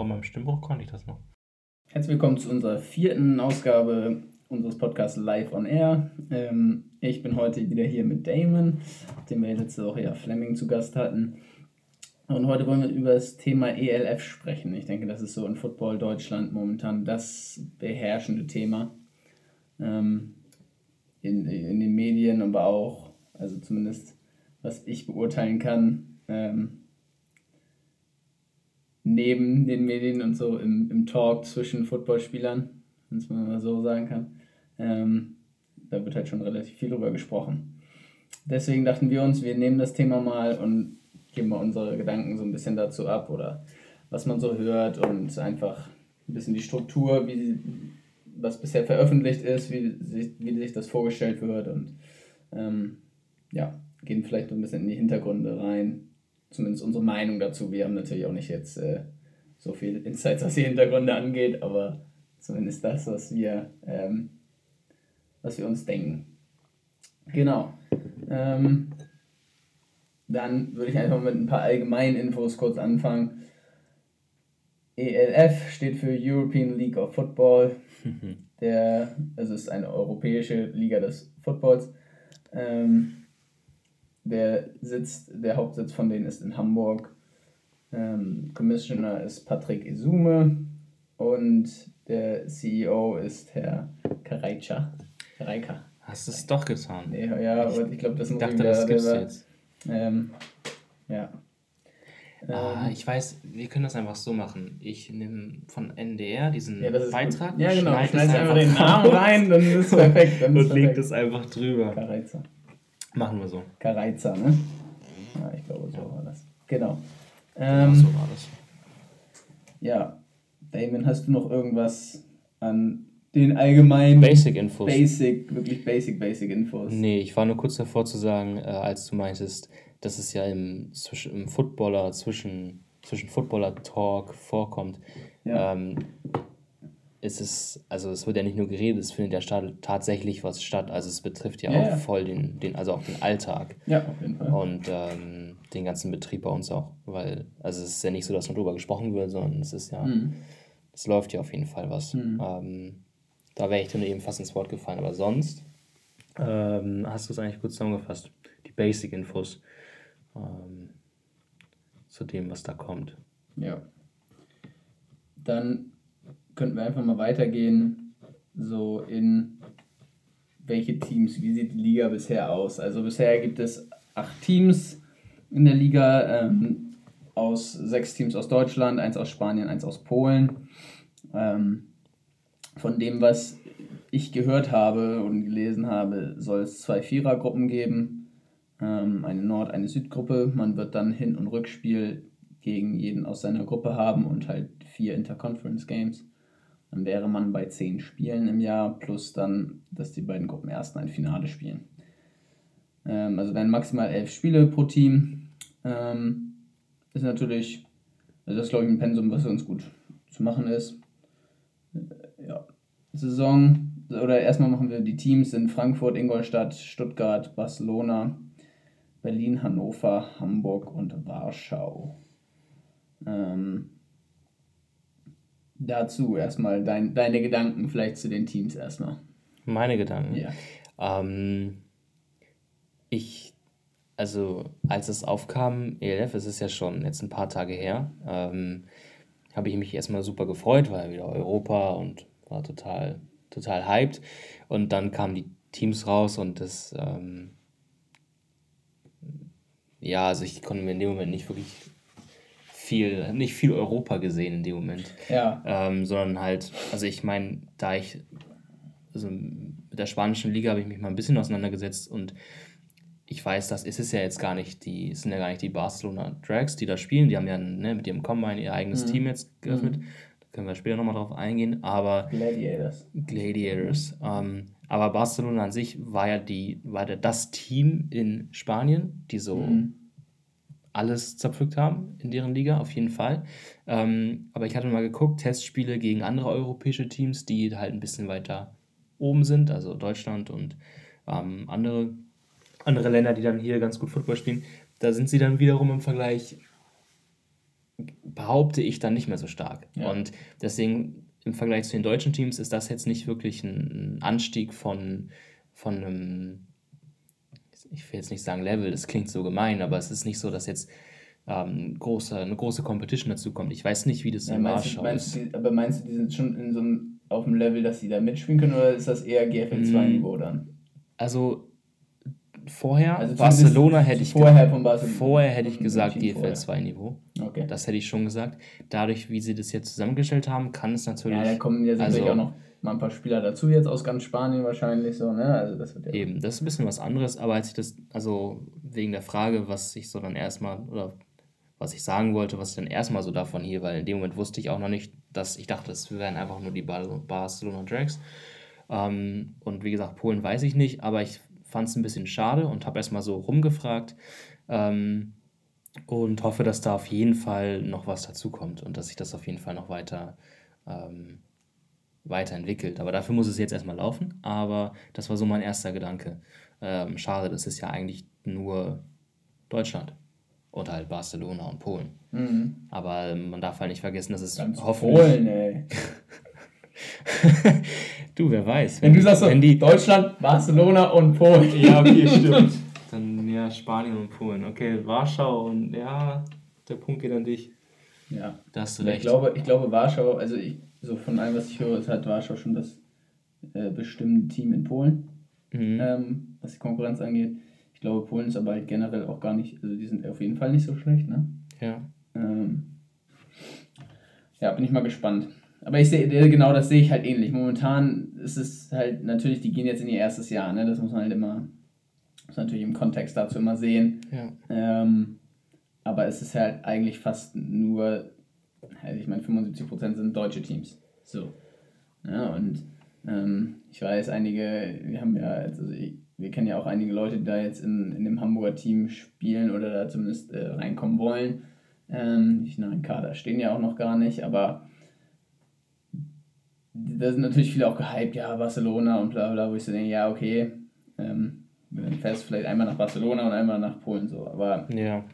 Vor meinem Stimmbruch konnte ich das noch. Herzlich willkommen zu unserer vierten Ausgabe unseres Podcasts Live on Air. Ähm, ich bin heute wieder hier mit Damon, den wir letzte Woche ja Fleming zu Gast hatten. Und heute wollen wir über das Thema ELF sprechen. Ich denke, das ist so in Football Deutschland momentan das beherrschende Thema. Ähm, in, in den Medien, aber auch, also zumindest was ich beurteilen kann, ähm, neben den Medien und so im, im Talk zwischen Footballspielern, wenn es man mal so sagen kann. Ähm, da wird halt schon relativ viel drüber gesprochen. Deswegen dachten wir uns, wir nehmen das Thema mal und geben mal unsere Gedanken so ein bisschen dazu ab oder was man so hört und einfach ein bisschen die Struktur, wie was bisher veröffentlicht ist, wie sich, wie sich das vorgestellt wird und ähm, ja, gehen vielleicht so ein bisschen in die Hintergründe rein, zumindest unsere Meinung dazu. Wir haben natürlich auch nicht jetzt äh, so viel Insights, was die Hintergründe angeht, aber zumindest das, was wir, ähm, was wir uns denken. Genau. Ähm, dann würde ich einfach mit ein paar allgemeinen Infos kurz anfangen. ELF steht für European League of Football. Der, also ist eine europäische Liga des Footballs. Ähm, der Sitz, der Hauptsitz von denen ist in Hamburg. Ähm, Commissioner ist Patrick Isume und der CEO ist Herr Kareicha. Kareika. Hast du es doch getan? Ja, ja aber ich glaube, das muss ich dachte, das gibt's jetzt. Ähm, ja. Ah, ähm, ich weiß, wir können das einfach so machen. Ich nehme von NDR diesen ja, Beitrag. Ja, genau. Schneid einfach, einfach den Namen rein, dann ist es perfekt. Dann und legt es einfach drüber. Kareiza. Machen wir so. Kareiza, ne? Ja, ich glaube, so ja. war das. Genau. Ähm, genau so war das. Ja, Damon, hast du noch irgendwas an den allgemeinen Basic Infos? Basic, wirklich Basic, Basic Infos. Nee, ich war nur kurz davor zu sagen, äh, als du meintest, dass es ja im, zwischen, im Footballer, zwischen, zwischen Footballer-Talk vorkommt. Ja. Ähm, ist es, also es wird ja nicht nur geredet, es findet ja statt, tatsächlich was statt. Also es betrifft ja, ja auch voll den, den, also auch den Alltag. Ja, auf jeden Fall. Und ähm, den ganzen Betrieb bei uns auch. Weil, also es ist ja nicht so, dass nur darüber gesprochen wird, sondern es ist ja, mhm. es läuft ja auf jeden Fall was. Mhm. Ähm, da wäre ich dann eben fast ins Wort gefallen. Aber sonst ähm, hast du es eigentlich gut zusammengefasst. Die Basic-Infos ähm, zu dem, was da kommt. Ja. Dann könnten wir einfach mal weitergehen, so in welche Teams, wie sieht die Liga bisher aus? Also bisher gibt es acht Teams in der Liga, ähm, aus sechs Teams aus Deutschland, eins aus Spanien, eins aus Polen. Ähm, von dem, was ich gehört habe und gelesen habe, soll es zwei Vierergruppen geben, ähm, eine Nord-, eine Südgruppe. Man wird dann Hin- und Rückspiel gegen jeden aus seiner Gruppe haben und halt vier Interconference Games. Dann wäre man bei zehn Spielen im Jahr, plus dann, dass die beiden Gruppen erst ein Finale spielen. Ähm, also wären maximal elf Spiele pro Team. Ähm, ist natürlich, also das ist glaube ich ein Pensum, was uns gut zu machen ist. Äh, ja. Saison, oder erstmal machen wir die Teams in Frankfurt, Ingolstadt, Stuttgart, Barcelona, Berlin, Hannover, Hamburg und Warschau. Ähm, dazu erstmal dein, deine Gedanken vielleicht zu den Teams erstmal. Meine Gedanken? Ja. Ähm, ich, also als es aufkam, ELF, es ist ja schon jetzt ein paar Tage her, ähm, habe ich mich erstmal super gefreut, weil wieder Europa und war total, total hyped. Und dann kamen die Teams raus und das, ähm, ja, also ich konnte mir in dem Moment nicht wirklich viel, nicht viel Europa gesehen in dem Moment. Ja. Ähm, sondern halt, also ich meine, da ich, also mit der spanischen Liga habe ich mich mal ein bisschen auseinandergesetzt und ich weiß, das ist es ja jetzt gar nicht, die sind ja gar nicht die Barcelona Drags, die da spielen. Die haben ja ne, mit ihrem Combine ihr eigenes mhm. Team jetzt geöffnet. Mhm. Da können wir später nochmal drauf eingehen. Aber Gladiators. Gladiators. Ähm, aber Barcelona an sich war ja die, war ja das Team in Spanien, die so mhm alles zerpflückt haben in deren Liga, auf jeden Fall. Ähm, aber ich hatte mal geguckt, Testspiele gegen andere europäische Teams, die halt ein bisschen weiter oben sind, also Deutschland und ähm, andere, andere Länder, die dann hier ganz gut Football spielen. Da sind sie dann wiederum im Vergleich behaupte ich dann nicht mehr so stark. Ja. Und deswegen im Vergleich zu den deutschen Teams ist das jetzt nicht wirklich ein Anstieg von, von einem, ich will jetzt nicht sagen Level, das klingt so gemein, aber es ist nicht so, dass jetzt ähm, große, eine große Competition dazu kommt. Ich weiß nicht, wie das ja, in Warschau ist. Die, aber meinst du, die sind schon in so einem, auf dem Level, dass sie da mitspielen können oder ist das eher GFL 2-Niveau dann? Also vorher, also Barcelona hätte ich vorher, von Barcelona. vorher hätte ich gesagt GFL 2 Niveau. Okay. Das hätte ich schon gesagt. Dadurch, wie sie das jetzt zusammengestellt haben, kann es natürlich. Ja, da kommen ja also, auch noch mal ein paar Spieler dazu, jetzt aus ganz Spanien wahrscheinlich so, ne? Also das wird ja eben, das ist ein bisschen was anderes, aber als ich das, also wegen der Frage, was ich so dann erstmal, oder was ich sagen wollte, was ich dann erstmal so davon hier, weil in dem Moment wusste ich auch noch nicht, dass ich dachte, es wären einfach nur die Barcelona Drags. Ähm, und wie gesagt, Polen weiß ich nicht, aber ich fand es ein bisschen schade und habe erstmal so rumgefragt ähm, und hoffe, dass da auf jeden Fall noch was dazukommt und dass sich das auf jeden Fall noch weiter ähm, weiterentwickelt. Aber dafür muss es jetzt erstmal laufen. Aber das war so mein erster Gedanke. Ähm, schade, das ist ja eigentlich nur Deutschland und halt Barcelona und Polen. Mhm. Aber man darf halt nicht vergessen, dass es Ganz hoffentlich. Polen, ey. du, wer weiß. Wenn, wenn du sagst, wenn die Deutschland, Barcelona und Polen. ja, okay, stimmt. Dann ja, Spanien und Polen. Okay, Warschau und ja, der Punkt geht an dich. Ja. Da hast du recht. Ich glaube, ich glaube, Warschau, also ich, so von allem, was ich höre, ist halt Warschau schon das äh, bestimmte Team in Polen, mhm. ähm, was die Konkurrenz angeht. Ich glaube, Polen ist aber halt generell auch gar nicht, also die sind auf jeden Fall nicht so schlecht, ne? Ja. Ähm, ja, bin ich mal gespannt. Aber ich sehe, genau das sehe ich halt ähnlich. Momentan ist es halt, natürlich, die gehen jetzt in ihr erstes Jahr, ne? Das muss man halt immer, muss natürlich im Kontext dazu immer sehen. Ja. Ähm, aber es ist halt eigentlich fast nur, ich meine, 75% sind deutsche Teams. So. Ja, und ähm, ich weiß, einige, wir haben ja, also ich, wir kennen ja auch einige Leute, die da jetzt in, in dem Hamburger Team spielen oder da zumindest äh, reinkommen wollen. Ähm, nach dem Kader stehen ja auch noch gar nicht, aber da sind natürlich viele auch gehypt, ja, Barcelona und bla bla, wo ich so denke, ja, okay, ähm, dann fährst vielleicht einmal nach Barcelona und einmal nach Polen so, aber. Ja.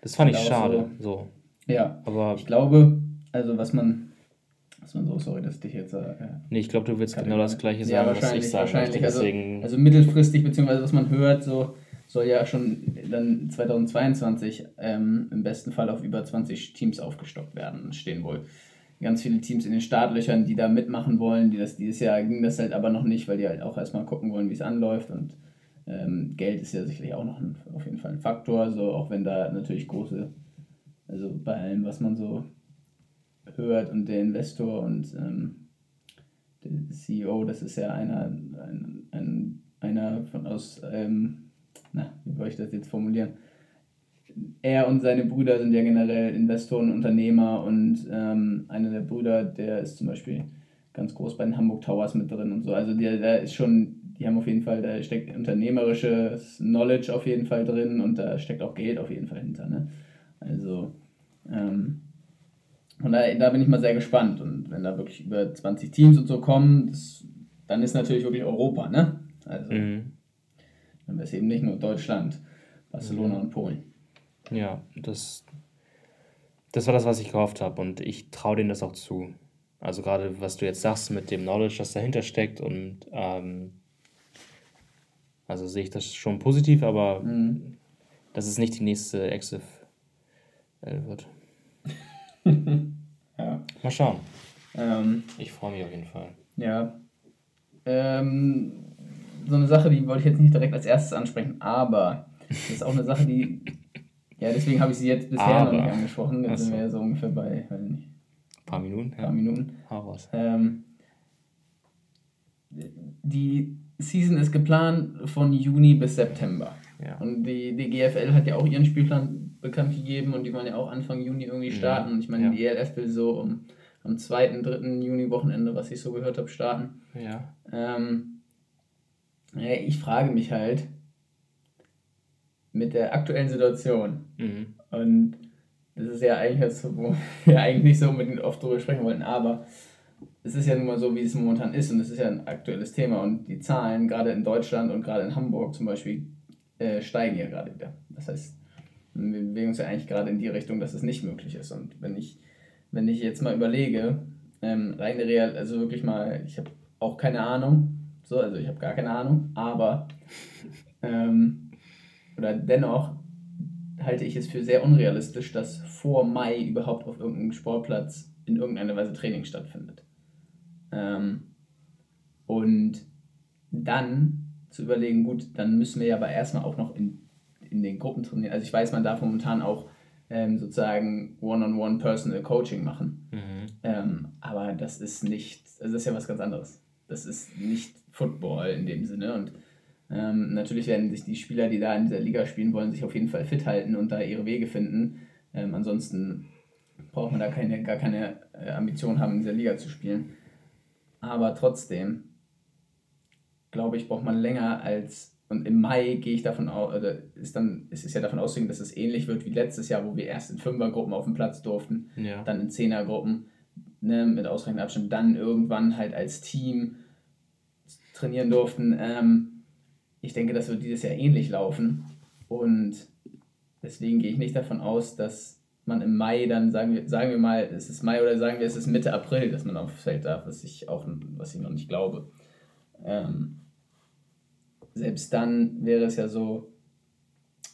Das fand ich schade, so. so. Ja, aber. Ich glaube, also was man. Was man so, sorry, dass ich dich jetzt. Äh, nee, ich glaube, du willst genau das Gleiche sagen, ja, was ich sagen wahrscheinlich. Deswegen... Also, also mittelfristig, beziehungsweise was man hört, so soll ja schon dann 2022 ähm, im besten Fall auf über 20 Teams aufgestockt werden, stehen wohl ganz viele Teams in den Startlöchern, die da mitmachen wollen. Die das dieses Jahr ging das halt aber noch nicht, weil die halt auch erstmal gucken wollen, wie es anläuft. Und ähm, Geld ist ja sicherlich auch noch ein, auf jeden Fall ein Faktor, so auch wenn da natürlich große, also bei allem, was man so hört und der Investor und ähm, der CEO, das ist ja einer, ein, ein, einer von aus, ähm, na, wie soll ich das jetzt formulieren? er und seine Brüder sind ja generell Investoren, Unternehmer und ähm, einer der Brüder, der ist zum Beispiel ganz groß bei den Hamburg Towers mit drin und so. Also der, der ist schon, die haben auf jeden Fall, da steckt unternehmerisches Knowledge auf jeden Fall drin und da steckt auch Geld auf jeden Fall hinter. Ne? Also ähm, und da, da bin ich mal sehr gespannt. Und wenn da wirklich über 20 Teams und so kommen, das, dann ist natürlich wirklich Europa, ne? Also mhm. dann wäre es eben nicht nur Deutschland, Barcelona mhm. und Polen. Ja, das, das war das, was ich gehofft habe und ich traue denen das auch zu. Also gerade was du jetzt sagst mit dem Knowledge, das dahinter steckt und ähm, also sehe ich das schon positiv, aber mhm. dass es nicht die nächste Exif wird. ja. Mal schauen. Ähm, ich freue mich auf jeden Fall. Ja. Ähm, so eine Sache, die wollte ich jetzt nicht direkt als erstes ansprechen, aber das ist auch eine Sache, die ja, deswegen habe ich sie jetzt bisher Aber. noch nicht angesprochen. Jetzt sind wir ja so ungefähr bei, weiß nicht. Ein paar Minuten. Ein paar ja. Minuten. Heraus. Ähm, die Season ist geplant von Juni bis September. Ja. Und die, die GFL hat ja auch ihren Spielplan bekannt gegeben und die wollen ja auch Anfang Juni irgendwie starten. Mhm. Ich meine, ja. die ELF will so um, am 2., 3. Juni-Wochenende, was ich so gehört habe, starten. Ja. Ähm, ja, ich frage mich halt, mit der aktuellen Situation. Mhm. Und das ist ja eigentlich das, wo wir eigentlich nicht so unbedingt oft drüber sprechen wollten, aber es ist ja nun mal so, wie es momentan ist und es ist ja ein aktuelles Thema und die Zahlen, gerade in Deutschland und gerade in Hamburg zum Beispiel, äh, steigen ja gerade wieder. Das heißt, Wir bewegen uns ja eigentlich gerade in die Richtung, dass es nicht möglich ist. Und wenn ich, wenn ich jetzt mal überlege, ähm, rein real, also wirklich mal, ich habe auch keine Ahnung, so, also ich habe gar keine Ahnung, aber ähm, oder dennoch halte ich es für sehr unrealistisch, dass vor Mai überhaupt auf irgendeinem Sportplatz in irgendeiner Weise Training stattfindet. Ähm, und dann zu überlegen, gut, dann müssen wir ja aber erstmal auch noch in, in den Gruppen trainieren. Also ich weiß, man darf momentan auch ähm, sozusagen One-on-One Personal Coaching machen. Mhm. Ähm, aber das ist nicht, also das ist ja was ganz anderes. Das ist nicht Football in dem Sinne. Und ähm, natürlich werden sich die Spieler, die da in dieser Liga spielen wollen, sich auf jeden Fall fit halten und da ihre Wege finden. Ähm, ansonsten braucht man da keine, gar keine äh, Ambition haben, in dieser Liga zu spielen. Aber trotzdem, glaube ich, braucht man länger als. Und im Mai gehe ich davon aus, oder ist dann, es ist ja davon auszugehen, dass es ähnlich wird wie letztes Jahr, wo wir erst in Fünfergruppen auf dem Platz durften, ja. dann in Zehnergruppen ne, mit ausreichend Abstand, dann irgendwann halt als Team trainieren durften. Ähm, ich denke, das wird dieses Jahr ähnlich laufen. Und deswegen gehe ich nicht davon aus, dass man im Mai dann, sagen wir, sagen wir mal, es ist Mai oder sagen wir, es ist Mitte April, dass man aufs Feld darf, was ich auch, was ich noch nicht glaube. Ähm, selbst dann wäre es ja so,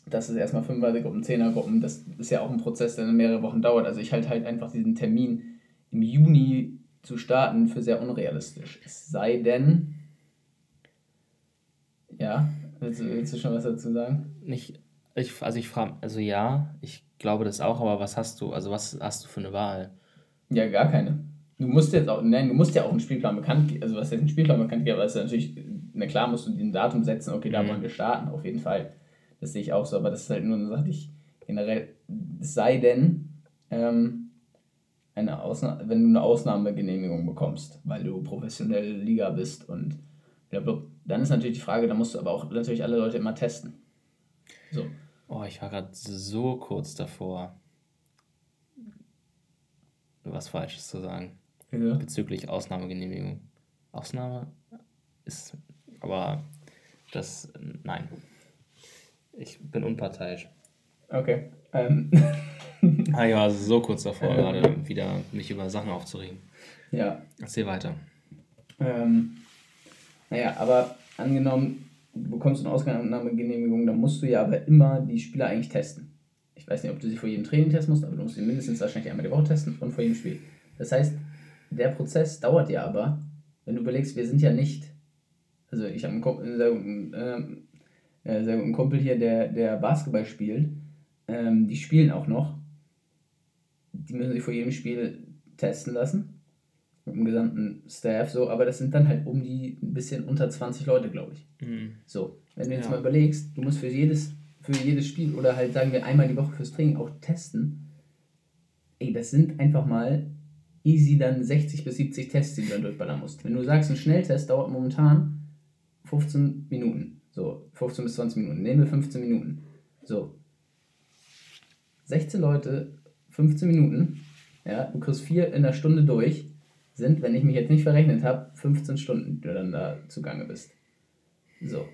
dass es erstmal Fünfergruppen, Zehnergruppen, das ist ja auch ein Prozess, der mehrere Wochen dauert. Also ich halte halt einfach diesen Termin im Juni zu starten für sehr unrealistisch. Es sei denn, ja, willst du, willst du schon was dazu sagen? Nicht, ich, also ich frage, also ja, ich glaube das auch, aber was hast du, also was hast du für eine Wahl? Ja, gar keine. Du musst jetzt auch, nein, du musst ja auch einen Spielplan bekannt geben, also was heißt ein Spielplan bekannt geben, aber es ist natürlich, na klar musst du den Datum setzen, okay, da mhm. wollen wir starten, auf jeden Fall. Das sehe ich auch so, aber das ist halt nur eine Sache, die ich generell, es sei denn, ähm, eine Ausna wenn du eine Ausnahmegenehmigung bekommst, weil du professionelle Liga bist und dann ist natürlich die Frage, da musst du aber auch natürlich alle Leute immer testen. So. Oh, ich war gerade so kurz davor, was Falsches zu sagen. Ja. Bezüglich Ausnahmegenehmigung. Ausnahme ist, aber das, nein. Ich bin unparteiisch. Okay. Ähm. ah ja, so kurz davor, gerade wieder mich über Sachen aufzuregen. Ja. Erzähl weiter. Ähm, naja, aber angenommen, du bekommst eine Ausnahmegenehmigung, dann musst du ja aber immer die Spieler eigentlich testen. Ich weiß nicht, ob du sie vor jedem Training testen musst, aber du musst sie mindestens wahrscheinlich einmal die Woche testen und vor jedem Spiel. Das heißt, der Prozess dauert ja aber, wenn du überlegst, wir sind ja nicht, also ich habe einen, sehr guten, äh, sehr guten Kumpel hier, der, der Basketball spielt, ähm, die spielen auch noch, die müssen sich vor jedem Spiel testen lassen mit dem gesamten Staff so, aber das sind dann halt um die ein bisschen unter 20 Leute, glaube ich. Mhm. So, wenn du jetzt ja. mal überlegst, du musst für jedes, für jedes Spiel oder halt sagen wir einmal die Woche fürs Training auch testen, ey, das sind einfach mal easy dann 60 bis 70 Tests, die du dann durchballern musst. Wenn du sagst, ein Schnelltest dauert momentan 15 Minuten, so 15 bis 20 Minuten, nehmen wir 15 Minuten, so 16 Leute, 15 Minuten, ja, du kriegst vier in der Stunde durch, sind, wenn ich mich jetzt nicht verrechnet habe, 15 Stunden, die du dann da zugange bist. So.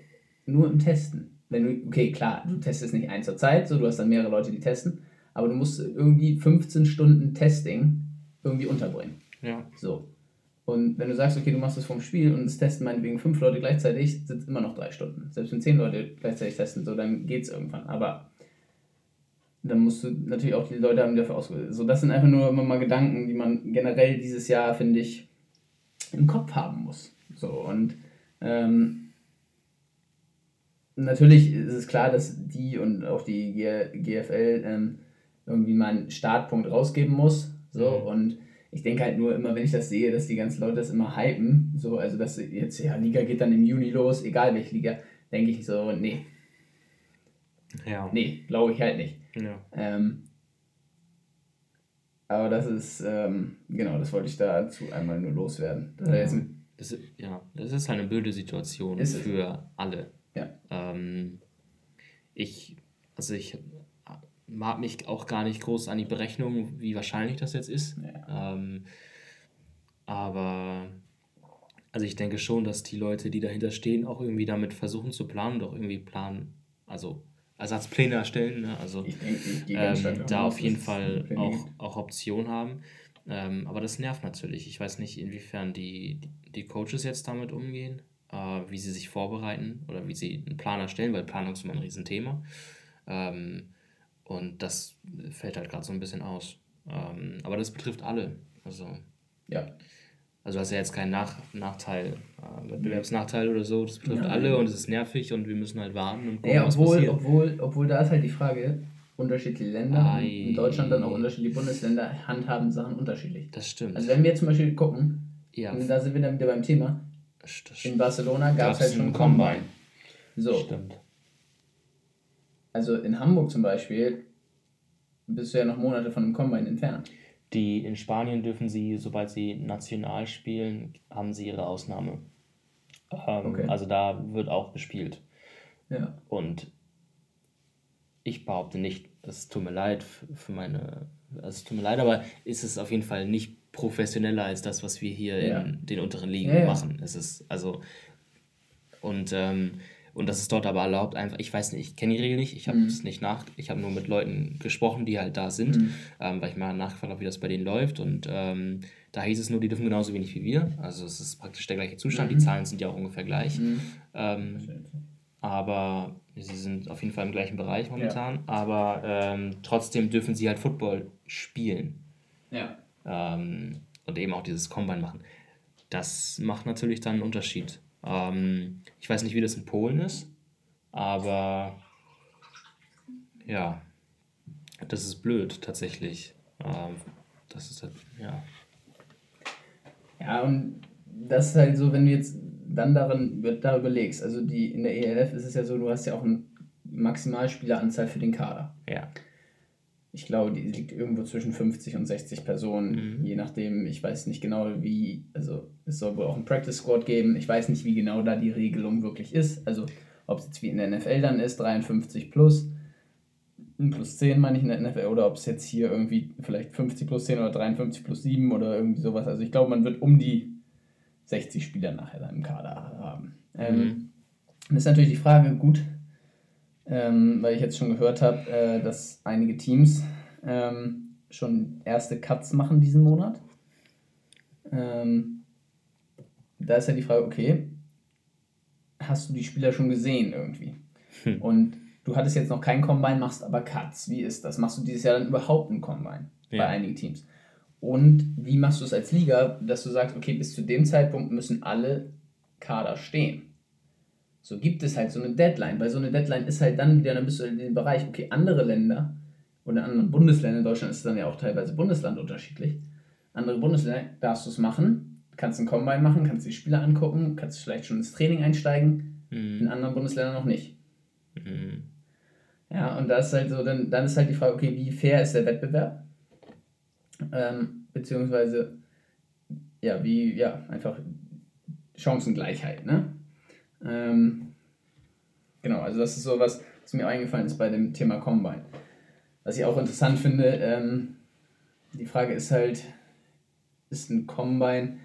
Nur im Testen. Wenn du, okay, klar, du testest nicht eins zur Zeit, so du hast dann mehrere Leute, die testen, aber du musst irgendwie 15 Stunden Testing irgendwie unterbringen. Ja. So. Und wenn du sagst, okay, du machst das vom Spiel und es testen meinetwegen fünf Leute gleichzeitig, sind es immer noch drei Stunden. Selbst wenn zehn Leute gleichzeitig testen, so dann geht es irgendwann. Aber dann musst du natürlich auch die Leute haben, die dafür ausgebildet So, das sind einfach nur immer mal Gedanken, die man generell dieses Jahr, finde ich, im Kopf haben muss. So, und ähm, natürlich ist es klar, dass die und auch die GFL ähm, irgendwie mal einen Startpunkt rausgeben muss. So, mhm. und ich denke halt nur immer, wenn ich das sehe, dass die ganzen Leute das immer hypen, so, also dass jetzt, ja, Liga geht dann im Juni los, egal welche Liga, denke ich so, nee. Ja. Nee, glaube ich halt nicht. Ja. Ähm, aber das ist, ähm, genau, das wollte ich dazu einmal nur loswerden. Das ja. Ist das ist, ja, das ist eine blöde Situation ist für alle. Ja. Ähm, ich, also ich mag mich auch gar nicht groß an die Berechnung, wie wahrscheinlich das jetzt ist. Ja. Ähm, aber also ich denke schon, dass die Leute, die dahinter stehen, auch irgendwie damit versuchen zu planen, doch irgendwie planen, also Ersatzpläne erstellen. Ne? Also ich denke, ich ähm, da auf jeden Fall auch, auch Optionen haben. Ähm, aber das nervt natürlich. Ich weiß nicht, inwiefern die, die Coaches jetzt damit umgehen, äh, wie sie sich vorbereiten oder wie sie einen Plan erstellen, weil Planung ist immer ein Riesenthema. Ähm, und das fällt halt gerade so ein bisschen aus. Ähm, aber das betrifft alle. Also, ja. Also hast ja jetzt keinen Nach Nachteil, äh, Wettbewerbsnachteil oder so. Das betrifft ja, alle und es ist nervig und wir müssen halt warten und gucken, ja, obwohl, was passiert. Obwohl, obwohl da ist halt die Frage, unterschiedliche Länder, Ei. in Deutschland dann auch unterschiedliche Bundesländer handhaben Sachen unterschiedlich. Das stimmt. Also wenn wir zum Beispiel gucken, ja. da sind wir dann wieder beim Thema, in Barcelona gab es halt schon einen Combine. So. Stimmt. Also in Hamburg zum Beispiel bist du ja noch Monate von einem Combine entfernt. Die in Spanien dürfen sie, sobald sie national spielen, haben sie ihre Ausnahme. Ähm, okay. Also da wird auch gespielt. Ja. Und ich behaupte nicht, es tut mir leid für meine, also es tut mir leid, aber ist es auf jeden Fall nicht professioneller als das, was wir hier ja. in den unteren Ligen ja, machen. Es ist also und ähm, und das ist dort aber erlaubt, einfach, ich weiß nicht, ich kenne die Regel nicht, ich habe es mhm. nicht nach, ich habe nur mit Leuten gesprochen, die halt da sind, mhm. ähm, weil ich mal nachgefragt habe, wie das bei denen läuft. Und ähm, da hieß es nur, die dürfen genauso wenig wie wir. Also es ist praktisch der gleiche Zustand, mhm. die Zahlen sind ja auch ungefähr gleich. Mhm. Ähm, aber sie sind auf jeden Fall im gleichen Bereich momentan. Ja. Aber ähm, trotzdem dürfen sie halt Football spielen. Ja. Ähm, und eben auch dieses Combine machen. Das macht natürlich dann einen Unterschied. Ähm, ich weiß nicht, wie das in Polen ist, aber ja, das ist blöd tatsächlich. Ähm, das ist halt, ja. Ja, und das ist halt so, wenn du jetzt dann darin, da überlegst, also die, in der ELF ist es ja so, du hast ja auch eine Maximalspieleranzahl für den Kader. Ja ich glaube, die liegt irgendwo zwischen 50 und 60 Personen, mhm. je nachdem, ich weiß nicht genau, wie, also es soll wohl auch ein Practice Squad geben, ich weiß nicht, wie genau da die Regelung wirklich ist, also ob es jetzt wie in der NFL dann ist, 53 plus, plus 10 meine ich in der NFL, oder ob es jetzt hier irgendwie vielleicht 50 plus 10 oder 53 plus 7 oder irgendwie sowas, also ich glaube, man wird um die 60 Spieler nachher dann im Kader haben. Ähm, mhm. das ist natürlich die Frage, gut, ähm, weil ich jetzt schon gehört habe, äh, dass einige Teams ähm, schon erste Cuts machen diesen Monat. Ähm, da ist ja die Frage, okay, hast du die Spieler schon gesehen irgendwie? Hm. Und du hattest jetzt noch keinen Combine, machst aber Cuts. Wie ist das? Machst du dieses Jahr dann überhaupt einen Combine ja. bei einigen Teams? Und wie machst du es als Liga, dass du sagst, okay, bis zu dem Zeitpunkt müssen alle Kader stehen? So gibt es halt so eine Deadline, weil so eine Deadline ist halt dann wieder, dann bist du in dem Bereich, okay, andere Länder oder anderen Bundesländer, in Deutschland ist es dann ja auch teilweise Bundesland unterschiedlich, andere Bundesländer darfst du es machen, kannst einen Combine machen, kannst die Spieler angucken, kannst vielleicht schon ins Training einsteigen, mhm. in anderen Bundesländern noch nicht. Mhm. Ja, und da ist halt so, dann, dann ist halt die Frage, okay, wie fair ist der Wettbewerb? Ähm, beziehungsweise, ja, wie, ja, einfach Chancengleichheit, ne? Ähm, genau, also das ist so was, was mir eingefallen ist bei dem Thema Combine. Was ich auch interessant finde, ähm, die Frage ist halt, ist ein Combine,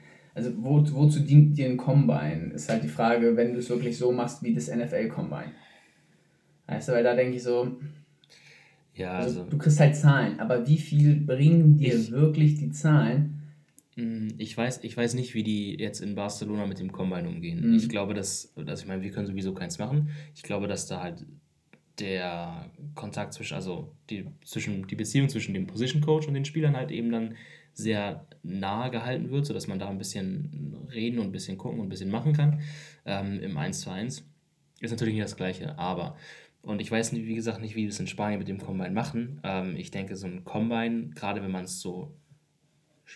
also wo, wozu dient dir ein Combine? Ist halt die Frage, wenn du es wirklich so machst wie das NFL Combine. Weißt du, weil da denke ich so, ja, also, also, du kriegst halt Zahlen, aber wie viel bringen dir ich, wirklich die Zahlen, Mm, ich weiß, ich weiß nicht, wie die jetzt in Barcelona mit dem Combine umgehen. Mhm. Ich glaube, dass, also ich meine, wir können sowieso keins machen. Ich glaube, dass da halt der Kontakt zwischen, also die, zwischen, die Beziehung zwischen dem Position Coach und den Spielern halt eben dann sehr nahe gehalten wird, sodass man da ein bisschen reden und ein bisschen gucken und ein bisschen machen kann ähm, im 1 zu 1. Ist natürlich nicht das Gleiche, aber und ich weiß, wie gesagt, nicht, wie wir es in Spanien mit dem Combine machen. Ähm, ich denke, so ein Combine, gerade wenn man es so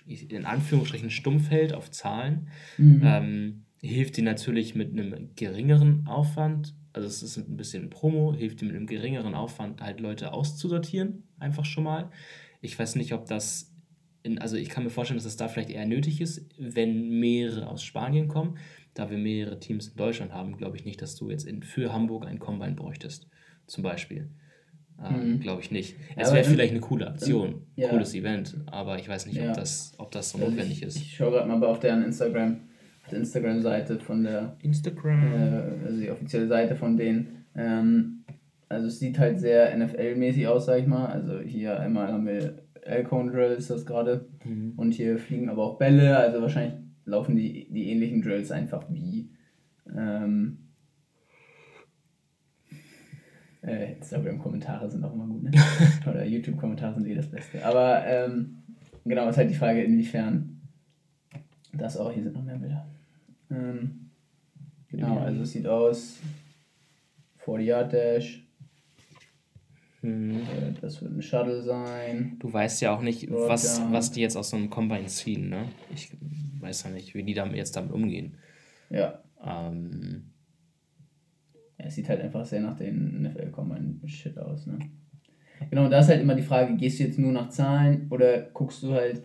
in Anführungsstrichen stumpf hält auf Zahlen, mhm. ähm, hilft dir natürlich mit einem geringeren Aufwand, also es ist ein bisschen Promo, hilft dir mit einem geringeren Aufwand halt Leute auszusortieren, einfach schon mal. Ich weiß nicht, ob das, in, also ich kann mir vorstellen, dass es das da vielleicht eher nötig ist, wenn mehrere aus Spanien kommen. Da wir mehrere Teams in Deutschland haben, glaube ich nicht, dass du jetzt in, für Hamburg ein Combine bräuchtest, zum Beispiel. Ähm, mhm. Glaube ich nicht. Es wäre vielleicht eine coole Aktion, ja. cooles Event, aber ich weiß nicht, ja. ob, das, ob das so also notwendig ich, ist. Ich schaue gerade mal auf deren Instagram, der Instagram-Seite von der Instagram, äh, also die offizielle Seite von denen. Ähm, Also es sieht halt sehr NFL-mäßig aus, sag ich mal. Also hier einmal haben wir Elcone Drill ist das gerade. Mhm. Und hier fliegen aber auch Bälle. Also wahrscheinlich laufen die, die ähnlichen Drills einfach wie. Ähm, äh, Instagram-Kommentare sind auch immer gut, ne? Oder YouTube-Kommentare sind eh das Beste. Aber ähm, genau, ist halt die Frage, inwiefern das auch, hier sind noch mehr Bilder. Ähm, genau, also es sieht aus 40 Yard Dash. Mhm. Äh, das wird ein Shuttle sein. Du weißt ja auch nicht, was, was die jetzt aus so einem Combine ziehen, ne? Ich weiß ja nicht, wie die damit jetzt damit umgehen. Ja. Ähm. Es sieht halt einfach sehr nach den NFL Combine Shit aus, ne? Genau, da ist halt immer die Frage, gehst du jetzt nur nach Zahlen oder guckst du halt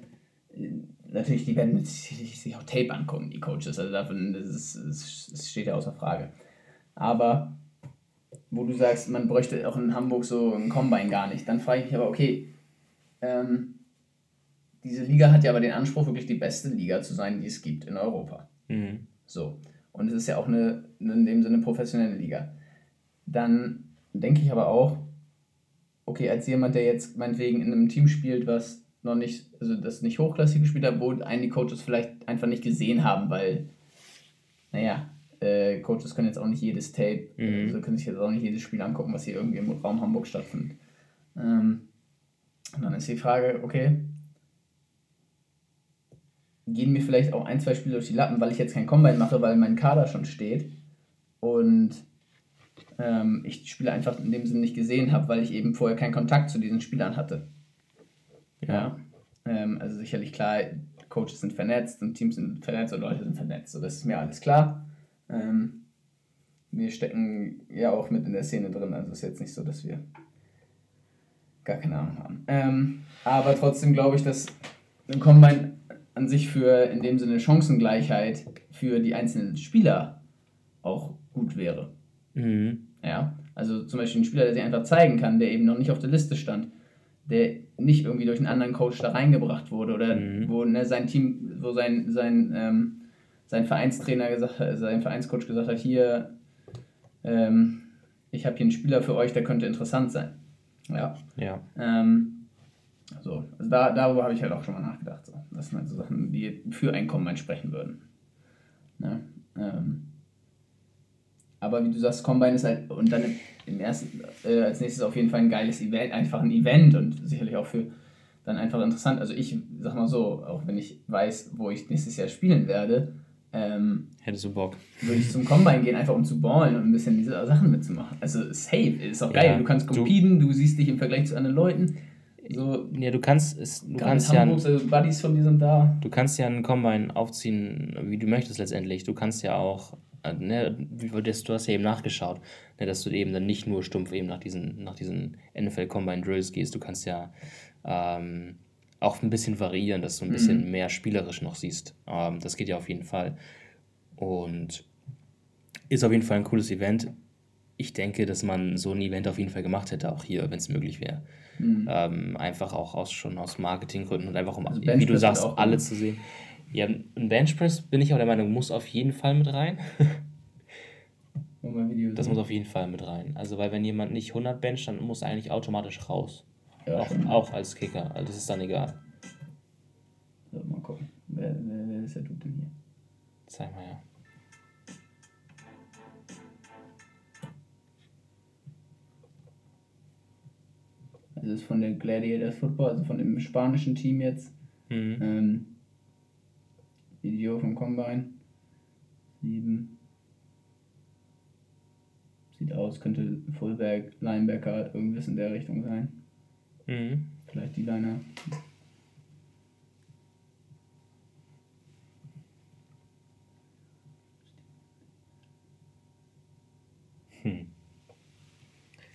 äh, natürlich, die werden sich auch Tape angucken, die Coaches. Also davon, das, ist, das steht ja außer Frage. Aber wo du sagst, man bräuchte auch in Hamburg so ein Combine gar nicht, dann frage ich mich aber, okay, ähm, diese Liga hat ja aber den Anspruch, wirklich die beste Liga zu sein, die es gibt in Europa. Mhm. So. Und es ist ja auch eine, in dem Sinne professionelle Liga. Dann denke ich aber auch, okay, als jemand, der jetzt meinetwegen in einem Team spielt, was noch nicht, also das nicht hochklassig gespielt hat, wo einige Coaches vielleicht einfach nicht gesehen haben, weil, naja, äh, Coaches können jetzt auch nicht jedes Tape, mhm. also können sich jetzt auch nicht jedes Spiel angucken, was hier irgendwie im Raum Hamburg stattfindet. Ähm, und dann ist die Frage, okay, gehen mir vielleicht auch ein, zwei Spiele durch die Lappen, weil ich jetzt kein Combine mache, weil mein Kader schon steht und ähm, ich Spiele einfach in dem Sinne nicht gesehen habe, weil ich eben vorher keinen Kontakt zu diesen Spielern hatte. Ja. Ähm, also sicherlich klar, Coaches sind vernetzt und Teams sind vernetzt und Leute sind vernetzt. So, das ist mir alles klar. Ähm, wir stecken ja auch mit in der Szene drin, also ist jetzt nicht so, dass wir gar keine Ahnung haben. Ähm, aber trotzdem glaube ich, dass ein Combine an sich für in dem Sinne Chancengleichheit für die einzelnen Spieler auch gut wäre. Mhm. Ja, also zum Beispiel ein Spieler, der sich einfach zeigen kann, der eben noch nicht auf der Liste stand, der nicht irgendwie durch einen anderen Coach da reingebracht wurde oder mhm. wo ne, sein Team, wo sein, sein, ähm, sein Vereinstrainer gesagt hat, sein Vereinscoach gesagt hat, hier, ähm, ich habe hier einen Spieler für euch, der könnte interessant sein. Ja. ja. Ähm, so, also da, darüber habe ich halt auch schon mal nachgedacht. So. Das sind halt so Sachen, die für Einkommen entsprechen würden. Ne? Ähm, aber wie du sagst, Combine ist halt, und dann im ersten, äh, als nächstes auf jeden Fall ein geiles Event, einfach ein Event und sicherlich auch für dann einfach interessant. Also ich sag mal so, auch wenn ich weiß, wo ich nächstes Jahr spielen werde, ähm, hättest du Bock. Würde ich zum Combine gehen, einfach um zu ballen und ein bisschen diese Sachen mitzumachen. Also safe, ist auch geil. Ja, du kannst competen, du, du, siehst dich im Vergleich zu anderen Leuten. So, ja, du kannst es, du kannst ja, Hamburg, so Buddies von dir sind da. Du kannst ja einen Combine aufziehen, wie du möchtest letztendlich. Du kannst ja auch äh, ne, du hast ja eben nachgeschaut, ne, dass du eben dann nicht nur stumpf eben nach diesen, nach diesen NFL Combine Drills gehst. Du kannst ja ähm, auch ein bisschen variieren, dass du ein bisschen mhm. mehr spielerisch noch siehst. Ähm, das geht ja auf jeden Fall. Und ist auf jeden Fall ein cooles Event. Ich denke, dass man so ein Event auf jeden Fall gemacht hätte, auch hier, wenn es möglich wäre. Mhm. Ähm, einfach auch aus, schon aus Marketinggründen und einfach um, also wie du sagst, alle zu sehen. Ja, ein Benchpress bin ich auch der Meinung, muss auf jeden Fall mit rein. das muss auf jeden Fall mit rein. Also, weil wenn jemand nicht 100 bencht, dann muss er eigentlich automatisch raus. Ja, auch, auch, als Kicker. Also, das ist dann egal. So, mal gucken. Wer, wer, wer ist der Dude denn hier? Zeig mal ja. Also, ist von der Gladiators Football, also von dem spanischen Team jetzt. Mhm. Ähm, Video vom Combine. 7. Sieht aus, könnte Fullback, Linebacker, irgendwas in der Richtung sein. Mhm. Vielleicht die Liner. Hm.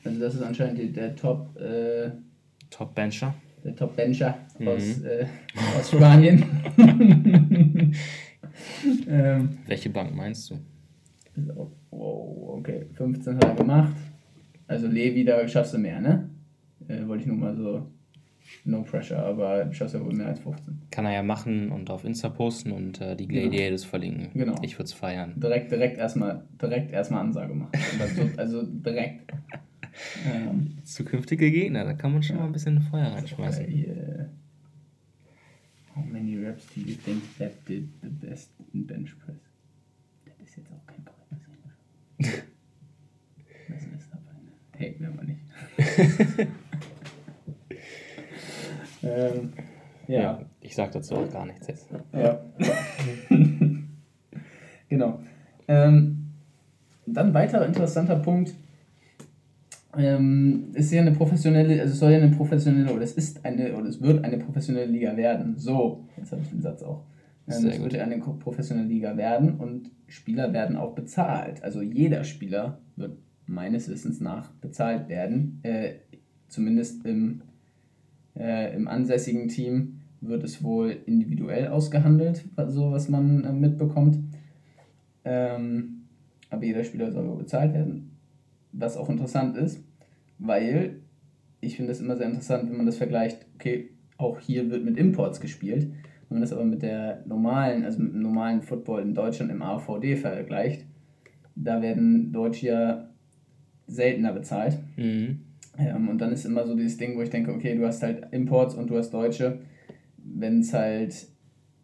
Also das ist anscheinend der Top äh, Top Bencher der Top-Bencher mhm. aus, äh, aus Spanien. ähm, Welche Bank meinst du? Wow, okay. 15 hat er gemacht. Also Levi, da schaffst du mehr, ne? Äh, wollte ich nur mal so. No pressure, aber schaffst ja wohl mehr als 15. Kann er ja machen und auf Insta posten und äh, die Gladiators genau. verlinken. Genau. Ich würde es feiern. Direkt, direkt erstmal direkt erstmal Ansage machen. also, also direkt. ähm, Zukünftige Gegner, da kann man schon ja. mal ein bisschen Feuer reinschmeißen. Uh, how many reps do you think that did the best in bench press? Das ist jetzt auch kein korrektes Englisch. das ist aber eine Tape, wenn man nicht. ähm, ja. ja. Ich sag dazu auch gar nichts jetzt. Ja. genau. Ähm, dann weiterer interessanter Punkt. Ähm, ist ja eine professionelle, also es soll ja eine professionelle, oder es ist eine, oder es wird eine professionelle Liga werden. So, jetzt habe ich den Satz auch. Ähm, es wird ja eine professionelle Liga werden und Spieler werden auch bezahlt. Also jeder Spieler wird meines Wissens nach bezahlt werden. Äh, zumindest im, äh, im ansässigen Team wird es wohl individuell ausgehandelt, so was man äh, mitbekommt. Ähm, aber jeder Spieler soll bezahlt werden. Was auch interessant ist, weil ich finde es immer sehr interessant, wenn man das vergleicht, okay, auch hier wird mit Imports gespielt. Wenn man das aber mit der normalen, also mit dem normalen Football in Deutschland im AVD vergleicht, da werden Deutsche ja seltener bezahlt. Mhm. Ähm, und dann ist immer so dieses Ding, wo ich denke, okay, du hast halt Imports und du hast Deutsche. Wenn es halt,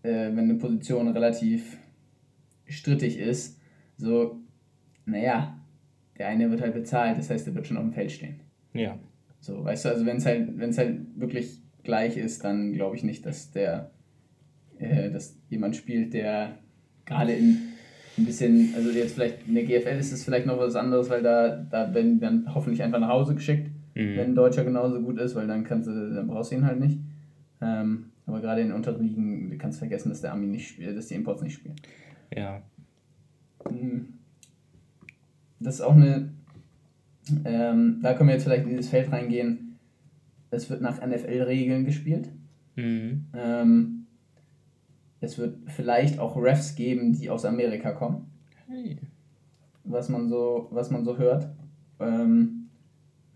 äh, wenn eine Position relativ strittig ist, so, naja, der eine wird halt bezahlt, das heißt, der wird schon auf dem Feld stehen. Ja. So, weißt du, also wenn es halt, wenn es halt wirklich gleich ist, dann glaube ich nicht, dass der, äh, dass jemand spielt, der gerade in ein bisschen, also jetzt vielleicht in der GFL ist es vielleicht noch was anderes, weil da, da werden dann hoffentlich einfach nach Hause geschickt, mhm. wenn ein Deutscher genauso gut ist, weil dann kannst du, dann brauchst du ihn halt nicht. Ähm, aber gerade in den unteren Ligen kannst du vergessen, dass der Army nicht spielt, dass die Imports nicht spielen. Ja. Mhm das ist auch eine, ähm, da können wir jetzt vielleicht in dieses Feld reingehen. Es wird nach NFL-Regeln gespielt. Mhm. Ähm, es wird vielleicht auch Refs geben, die aus Amerika kommen. Hey. Was man so, was man so hört. Ähm,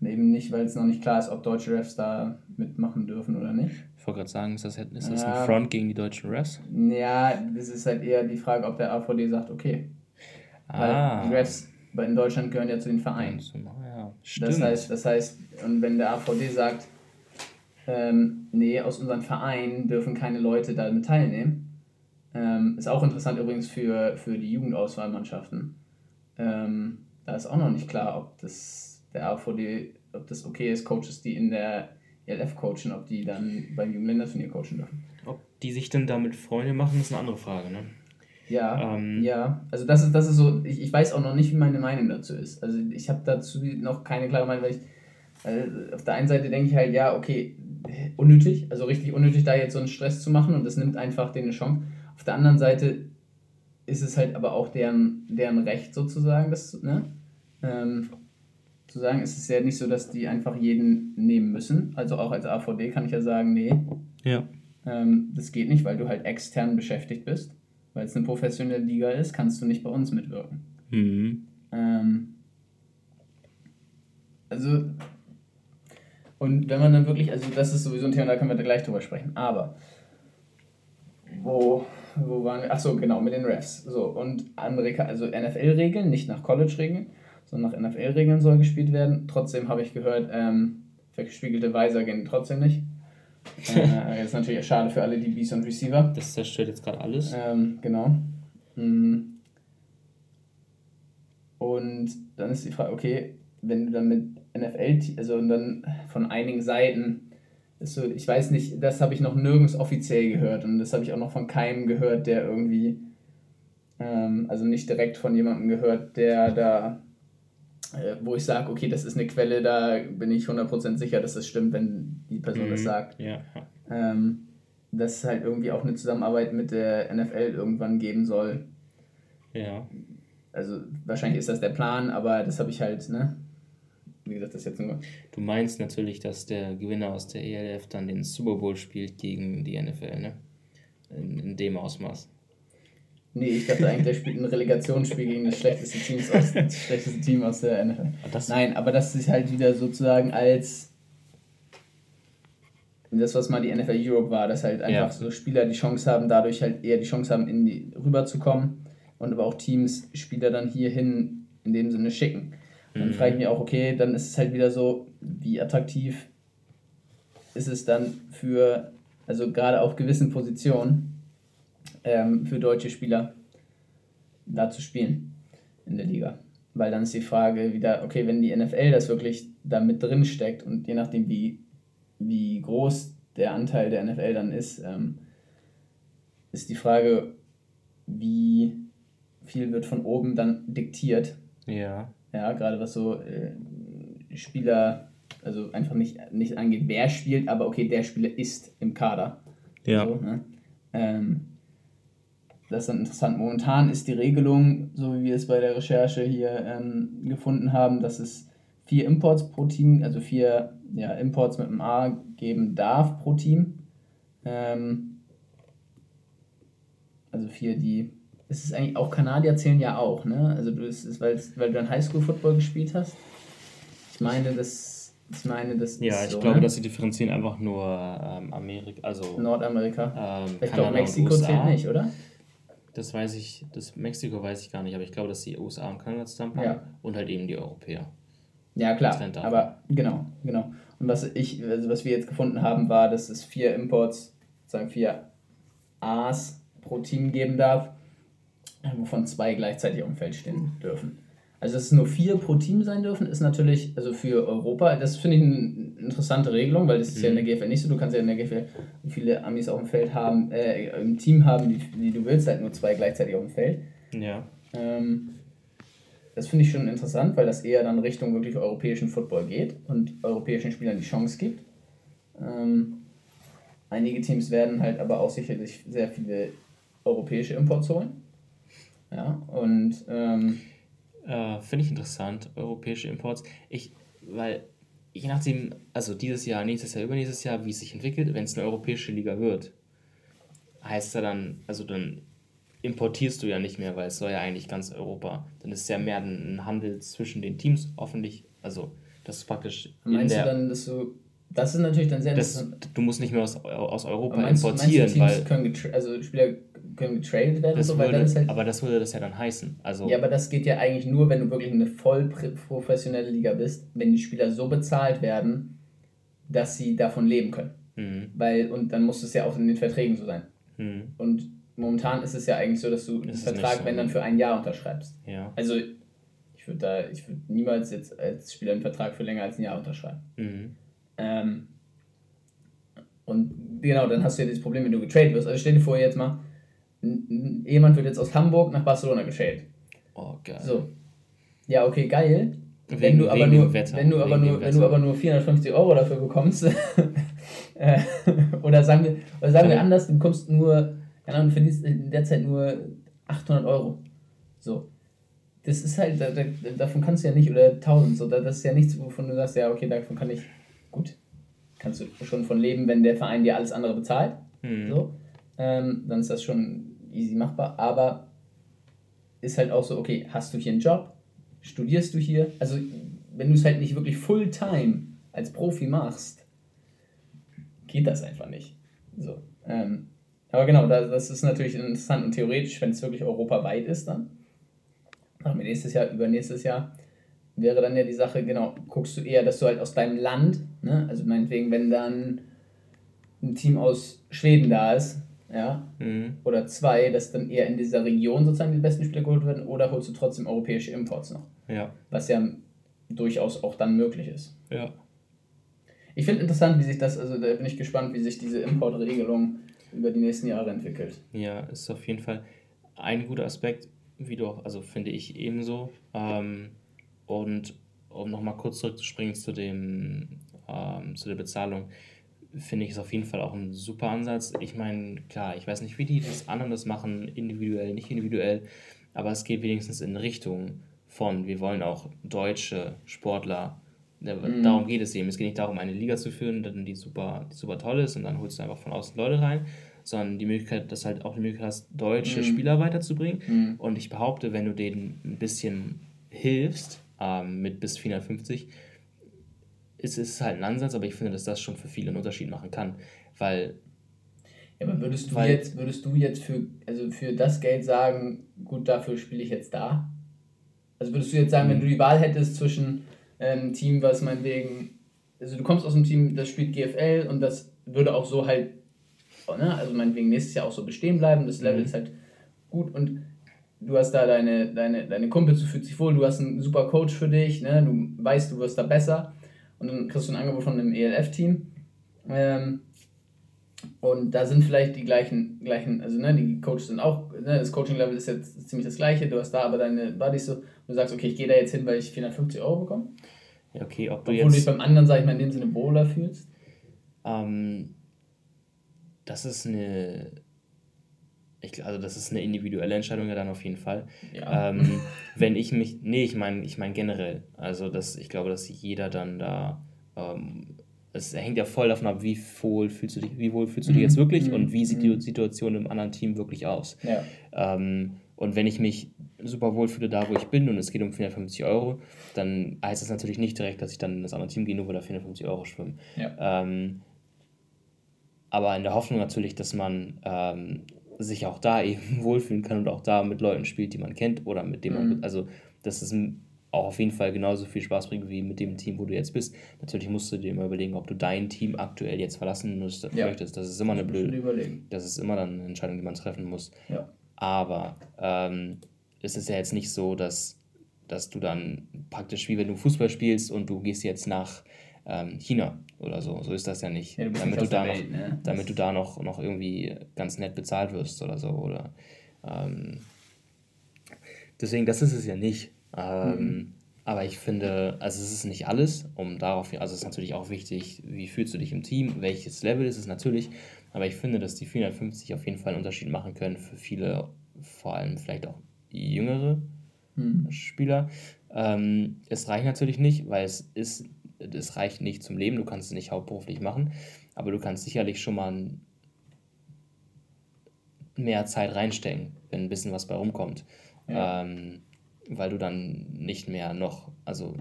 eben nicht, weil es noch nicht klar ist, ob deutsche Refs da mitmachen dürfen oder nicht. Ich wollte gerade sagen, ist das, ist das ein Front gegen die deutschen Refs? Ja, das ist halt eher die Frage, ob der AVD sagt, okay. Ah. Weil die Refs in Deutschland gehören ja zu den Vereinen. Ja, das heißt, das heißt, und wenn der AVD sagt, ähm, nee, aus unseren Vereinen dürfen keine Leute damit teilnehmen, ähm, ist auch interessant übrigens für, für die Jugendauswahlmannschaften. Ähm, da ist auch noch nicht klar, ob das der AVD, ob das okay ist, Coaches, die in der ELF coachen, ob die dann beim Jugendländerturnier coachen dürfen. Ob die sich dann damit Freunde machen, ist eine andere Frage, ne? Ja, ähm, ja. Also das ist, das ist so, ich, ich weiß auch noch nicht, wie meine Meinung dazu ist. Also ich habe dazu noch keine klare Meinung, weil ich, äh, auf der einen Seite denke ich halt, ja, okay, unnötig, also richtig unnötig, da jetzt so einen Stress zu machen und das nimmt einfach denen eine Chance. Auf der anderen Seite ist es halt aber auch deren, deren Recht sozusagen, das, ne? Ähm, zu sagen, es ist ja nicht so, dass die einfach jeden nehmen müssen. Also auch als AVD kann ich ja sagen, nee. Ja. Ähm, das geht nicht, weil du halt extern beschäftigt bist weil es eine professionelle Liga ist, kannst du nicht bei uns mitwirken. Mhm. Ähm, also, und wenn man dann wirklich, also das ist sowieso ein Thema, da können wir da gleich drüber sprechen, aber wo, wo waren wir? Achso, genau, mit den Refs. So, und andere, also NFL-Regeln, nicht nach College-Regeln, sondern nach NFL-Regeln soll gespielt werden. Trotzdem habe ich gehört, ähm, verspiegelte Weiser gehen trotzdem nicht äh, ist natürlich schade für alle DBs und Receiver. Das zerstört jetzt gerade alles. Ähm, genau. Mhm. Und dann ist die Frage, okay, wenn du dann mit NFL, also und dann von einigen Seiten, ist so, ich weiß nicht, das habe ich noch nirgends offiziell gehört und das habe ich auch noch von keinem gehört, der irgendwie, ähm, also nicht direkt von jemandem gehört, der da wo ich sage, okay, das ist eine Quelle, da bin ich 100% sicher, dass das stimmt, wenn die Person mhm. das sagt. Ja. Ähm, dass es halt irgendwie auch eine Zusammenarbeit mit der NFL irgendwann geben soll. Ja. Also wahrscheinlich ist das der Plan, aber das habe ich halt, ne? Wie gesagt, das jetzt nur. Du meinst natürlich, dass der Gewinner aus der ELF dann den Super Bowl spielt gegen die NFL, ne? In, in dem Ausmaß. Nee, ich dachte eigentlich, der spielt ein Relegationsspiel gegen das schlechteste, Teams aus, das schlechteste Team aus der NFL. Nein, aber das ist halt wieder sozusagen als das, was mal die NFL Europe war, dass halt einfach ja. so Spieler die Chance haben, dadurch halt eher die Chance haben, in die, rüberzukommen und aber auch Teams Spieler dann hierhin in dem Sinne schicken. Dann mhm. frage ich mich auch, okay, dann ist es halt wieder so, wie attraktiv ist es dann für, also gerade auf gewissen Positionen, ähm, für deutsche Spieler da zu spielen in der Liga. Weil dann ist die Frage wieder, okay, wenn die NFL das wirklich da mit drin steckt und je nachdem, wie, wie groß der Anteil der NFL dann ist, ähm, ist die Frage, wie viel wird von oben dann diktiert. Ja. Ja, gerade was so äh, Spieler, also einfach nicht, nicht angeht, wer spielt, aber okay, der Spieler ist im Kader. Ja. So, ne? ähm, das ist dann interessant. Momentan ist die Regelung, so wie wir es bei der Recherche hier ähm, gefunden haben, dass es vier Imports pro Team, also vier ja, Imports mit einem A geben darf pro Team. Ähm, also vier, die. Es ist eigentlich auch Kanadier zählen ja auch, ne? Also du ist, weil, weil du dann Highschool-Football gespielt hast. Ich meine, das. Ich meine, das Ja, ich so, glaube, ne? dass sie differenzieren einfach nur ähm, Amerika, also Nordamerika. Ähm, ich glaube, Mexiko zählt nicht, oder? Das weiß ich, das Mexiko weiß ich gar nicht, aber ich glaube, dass die USA und Kanada zusammen haben ja. und halt eben die Europäer. Ja, klar. Aber genau, genau. Und was ich, also was wir jetzt gefunden haben, war, dass es vier Imports, sagen vier A's pro Team geben darf, wovon zwei gleichzeitig auf dem Feld stehen dürfen. Also, dass es nur vier pro Team sein dürfen, ist natürlich, also für Europa, das finde ich eine interessante Regelung, weil das ist mhm. ja in der GFL nicht so. Du kannst ja in der GFL viele Amis auf dem Feld haben, äh, im Team haben, die, die du willst, halt nur zwei gleichzeitig auf dem Feld. Ja. Ähm, das finde ich schon interessant, weil das eher dann Richtung wirklich europäischen Football geht und europäischen Spielern die Chance gibt. Ähm, einige Teams werden halt aber auch sicherlich sehr viele europäische Imports holen. Ja, und ähm, äh, Finde ich interessant, europäische Imports. Ich, weil, je nachdem, also dieses Jahr, nächstes Jahr, übernächstes Jahr, wie es sich entwickelt, wenn es eine europäische Liga wird, heißt ja dann, also dann importierst du ja nicht mehr, weil es soll ja eigentlich ganz Europa. Dann ist es ja mehr ein Handel zwischen den Teams, hoffentlich. Also, das ist praktisch. Meinst du dann, dass du. Das ist natürlich dann sehr das, Du musst nicht mehr aus, aus Europa meinst, importieren, meinst du, weil. Können also Spieler können getradet werden, das so, würde, das halt, aber das würde das ja dann heißen. Also ja, aber das geht ja eigentlich nur, wenn du wirklich eine voll professionelle Liga bist, wenn die Spieler so bezahlt werden, dass sie davon leben können. Mhm. Weil, und dann muss es ja auch in den Verträgen so sein. Mhm. Und momentan ist es ja eigentlich so, dass du einen Vertrag, so. wenn dann für ein Jahr unterschreibst. Ja. Also ich würde da, ich würde niemals jetzt als Spieler einen Vertrag für länger als ein Jahr unterschreiben. Mhm. Ähm, und genau, dann hast du ja dieses Problem, wenn du getradet wirst. Also stell dir vor, jetzt mal, jemand wird jetzt aus Hamburg nach Barcelona getradet. Oh, geil. So. Ja, okay, geil. Wegen, wenn du aber nur, Wetter, wenn du aber nur, wenn du aber nur 450 Euro dafür bekommst, äh, oder sagen wir, oder sagen wir anders, du bekommst nur, keine Ahnung, du verdienst in der Zeit nur 800 Euro. So. Das ist halt, da, da, davon kannst du ja nicht, oder 1000, so, das ist ja nichts, wovon du sagst, ja, okay, davon kann ich, gut, kannst du schon von leben, wenn der Verein dir alles andere bezahlt. Mhm. So. Ähm, dann ist das schon easy machbar, aber ist halt auch so, okay, hast du hier einen Job? Studierst du hier? Also, wenn du es halt nicht wirklich Fulltime als Profi machst, geht das einfach nicht. So, ähm, aber genau, das ist natürlich interessant und theoretisch, wenn es wirklich europaweit ist, dann machen wir nächstes Jahr, übernächstes Jahr, wäre dann ja die Sache, genau, guckst du eher, dass du halt aus deinem Land, ne, also meinetwegen, wenn dann ein Team aus Schweden da ist, ja, mhm. oder zwei, dass dann eher in dieser Region sozusagen die besten Spieler geholt werden, oder holst du trotzdem europäische Imports noch? Ja. Was ja durchaus auch dann möglich ist. Ja. Ich finde interessant, wie sich das, also da bin ich gespannt, wie sich diese Importregelung über die nächsten Jahre entwickelt. Ja, ist auf jeden Fall ein guter Aspekt, wie du auch, also finde ich ebenso. Ähm, und um nochmal kurz zurückzuspringen zu dem, ähm, zu der Bezahlung finde ich es auf jeden Fall auch ein super Ansatz. Ich meine, klar, ich weiß nicht, wie die das anderen das machen, individuell, nicht individuell, aber es geht wenigstens in Richtung von, wir wollen auch deutsche Sportler, mhm. darum geht es eben. Es geht nicht darum, eine Liga zu führen, die super, die super toll ist und dann holst du einfach von außen Leute rein, sondern die Möglichkeit, dass halt auch die Möglichkeit hast, deutsche mhm. Spieler weiterzubringen. Mhm. Und ich behaupte, wenn du denen ein bisschen hilfst, ähm, mit bis 450, es ist halt ein Ansatz, aber ich finde, dass das schon für viele einen Unterschied machen kann, weil ja, aber würdest du weil, jetzt, würdest du jetzt für, also für das Geld sagen, gut, dafür spiele ich jetzt da? Also würdest du jetzt sagen, wenn du die Wahl hättest zwischen einem ähm, Team, was meinetwegen, also du kommst aus einem Team, das spielt GFL und das würde auch so halt, ne, also meinetwegen nächstes Jahr auch so bestehen bleiben, das Level mhm. ist halt gut und du hast da deine, deine, deine Kumpels, du fühlst dich wohl, du hast einen super Coach für dich, ne, du weißt, du wirst da besser und dann kriegst du ein Angebot von einem ELF-Team. Ähm, und da sind vielleicht die gleichen, gleichen also ne, die Coaches sind auch, ne, das Coaching-Level ist jetzt ziemlich das gleiche, du hast da aber deine Buddies so, du sagst, okay, ich gehe da jetzt hin, weil ich 450 Euro bekomme. Ja, okay, ob du Obwohl jetzt... du dich beim anderen, sag ich mal, in dem Sinne wohler fühlst? Ähm, das ist eine ich, also das ist eine individuelle Entscheidung ja dann auf jeden Fall. Ja. Ähm, wenn ich mich, nee, ich meine, ich meine generell. Also das, ich glaube, dass jeder dann da, ähm, es hängt ja voll davon ab, wie wohl fühlst du dich, wie wohl fühlst du dich jetzt mhm. wirklich mhm. und wie sieht die mhm. Situation im anderen Team wirklich aus. Ja. Ähm, und wenn ich mich super wohl fühle da, wo ich bin und es geht um 450 Euro, dann heißt das natürlich nicht direkt, dass ich dann in das andere Team gehe, nur weil da 450 Euro schwimmen. Ja. Ähm, aber in der Hoffnung natürlich, dass man ähm, sich auch da eben wohlfühlen kann und auch da mit Leuten spielt, die man kennt oder mit dem mhm. man, also das ist auch auf jeden Fall genauso viel Spaß bringt wie mit dem Team, wo du jetzt bist. Natürlich musst du dir immer überlegen, ob du dein Team aktuell jetzt verlassen musst, ja. möchtest. Das ist immer eine blöde. Das ist immer dann eine Entscheidung, die man treffen muss. Ja. Aber ähm, es ist ja jetzt nicht so, dass, dass du dann praktisch wie wenn du Fußball spielst und du gehst jetzt nach ähm, China oder so. So ist das ja nicht. Ja, du damit du da, Welt, noch, ne? damit du da noch, noch irgendwie ganz nett bezahlt wirst oder so. Oder, ähm, deswegen, das ist es ja nicht. Ähm, mhm. Aber ich finde, also es ist nicht alles, um darauf, also es ist natürlich auch wichtig, wie fühlst du dich im Team, welches Level ist es natürlich, aber ich finde, dass die 450 auf jeden Fall einen Unterschied machen können für viele, vor allem vielleicht auch jüngere mhm. Spieler. Ähm, es reicht natürlich nicht, weil es ist das reicht nicht zum Leben, du kannst es nicht hauptberuflich machen, aber du kannst sicherlich schon mal mehr Zeit reinstecken, wenn ein bisschen was bei rumkommt. Ja. Ähm, weil du dann nicht mehr noch, also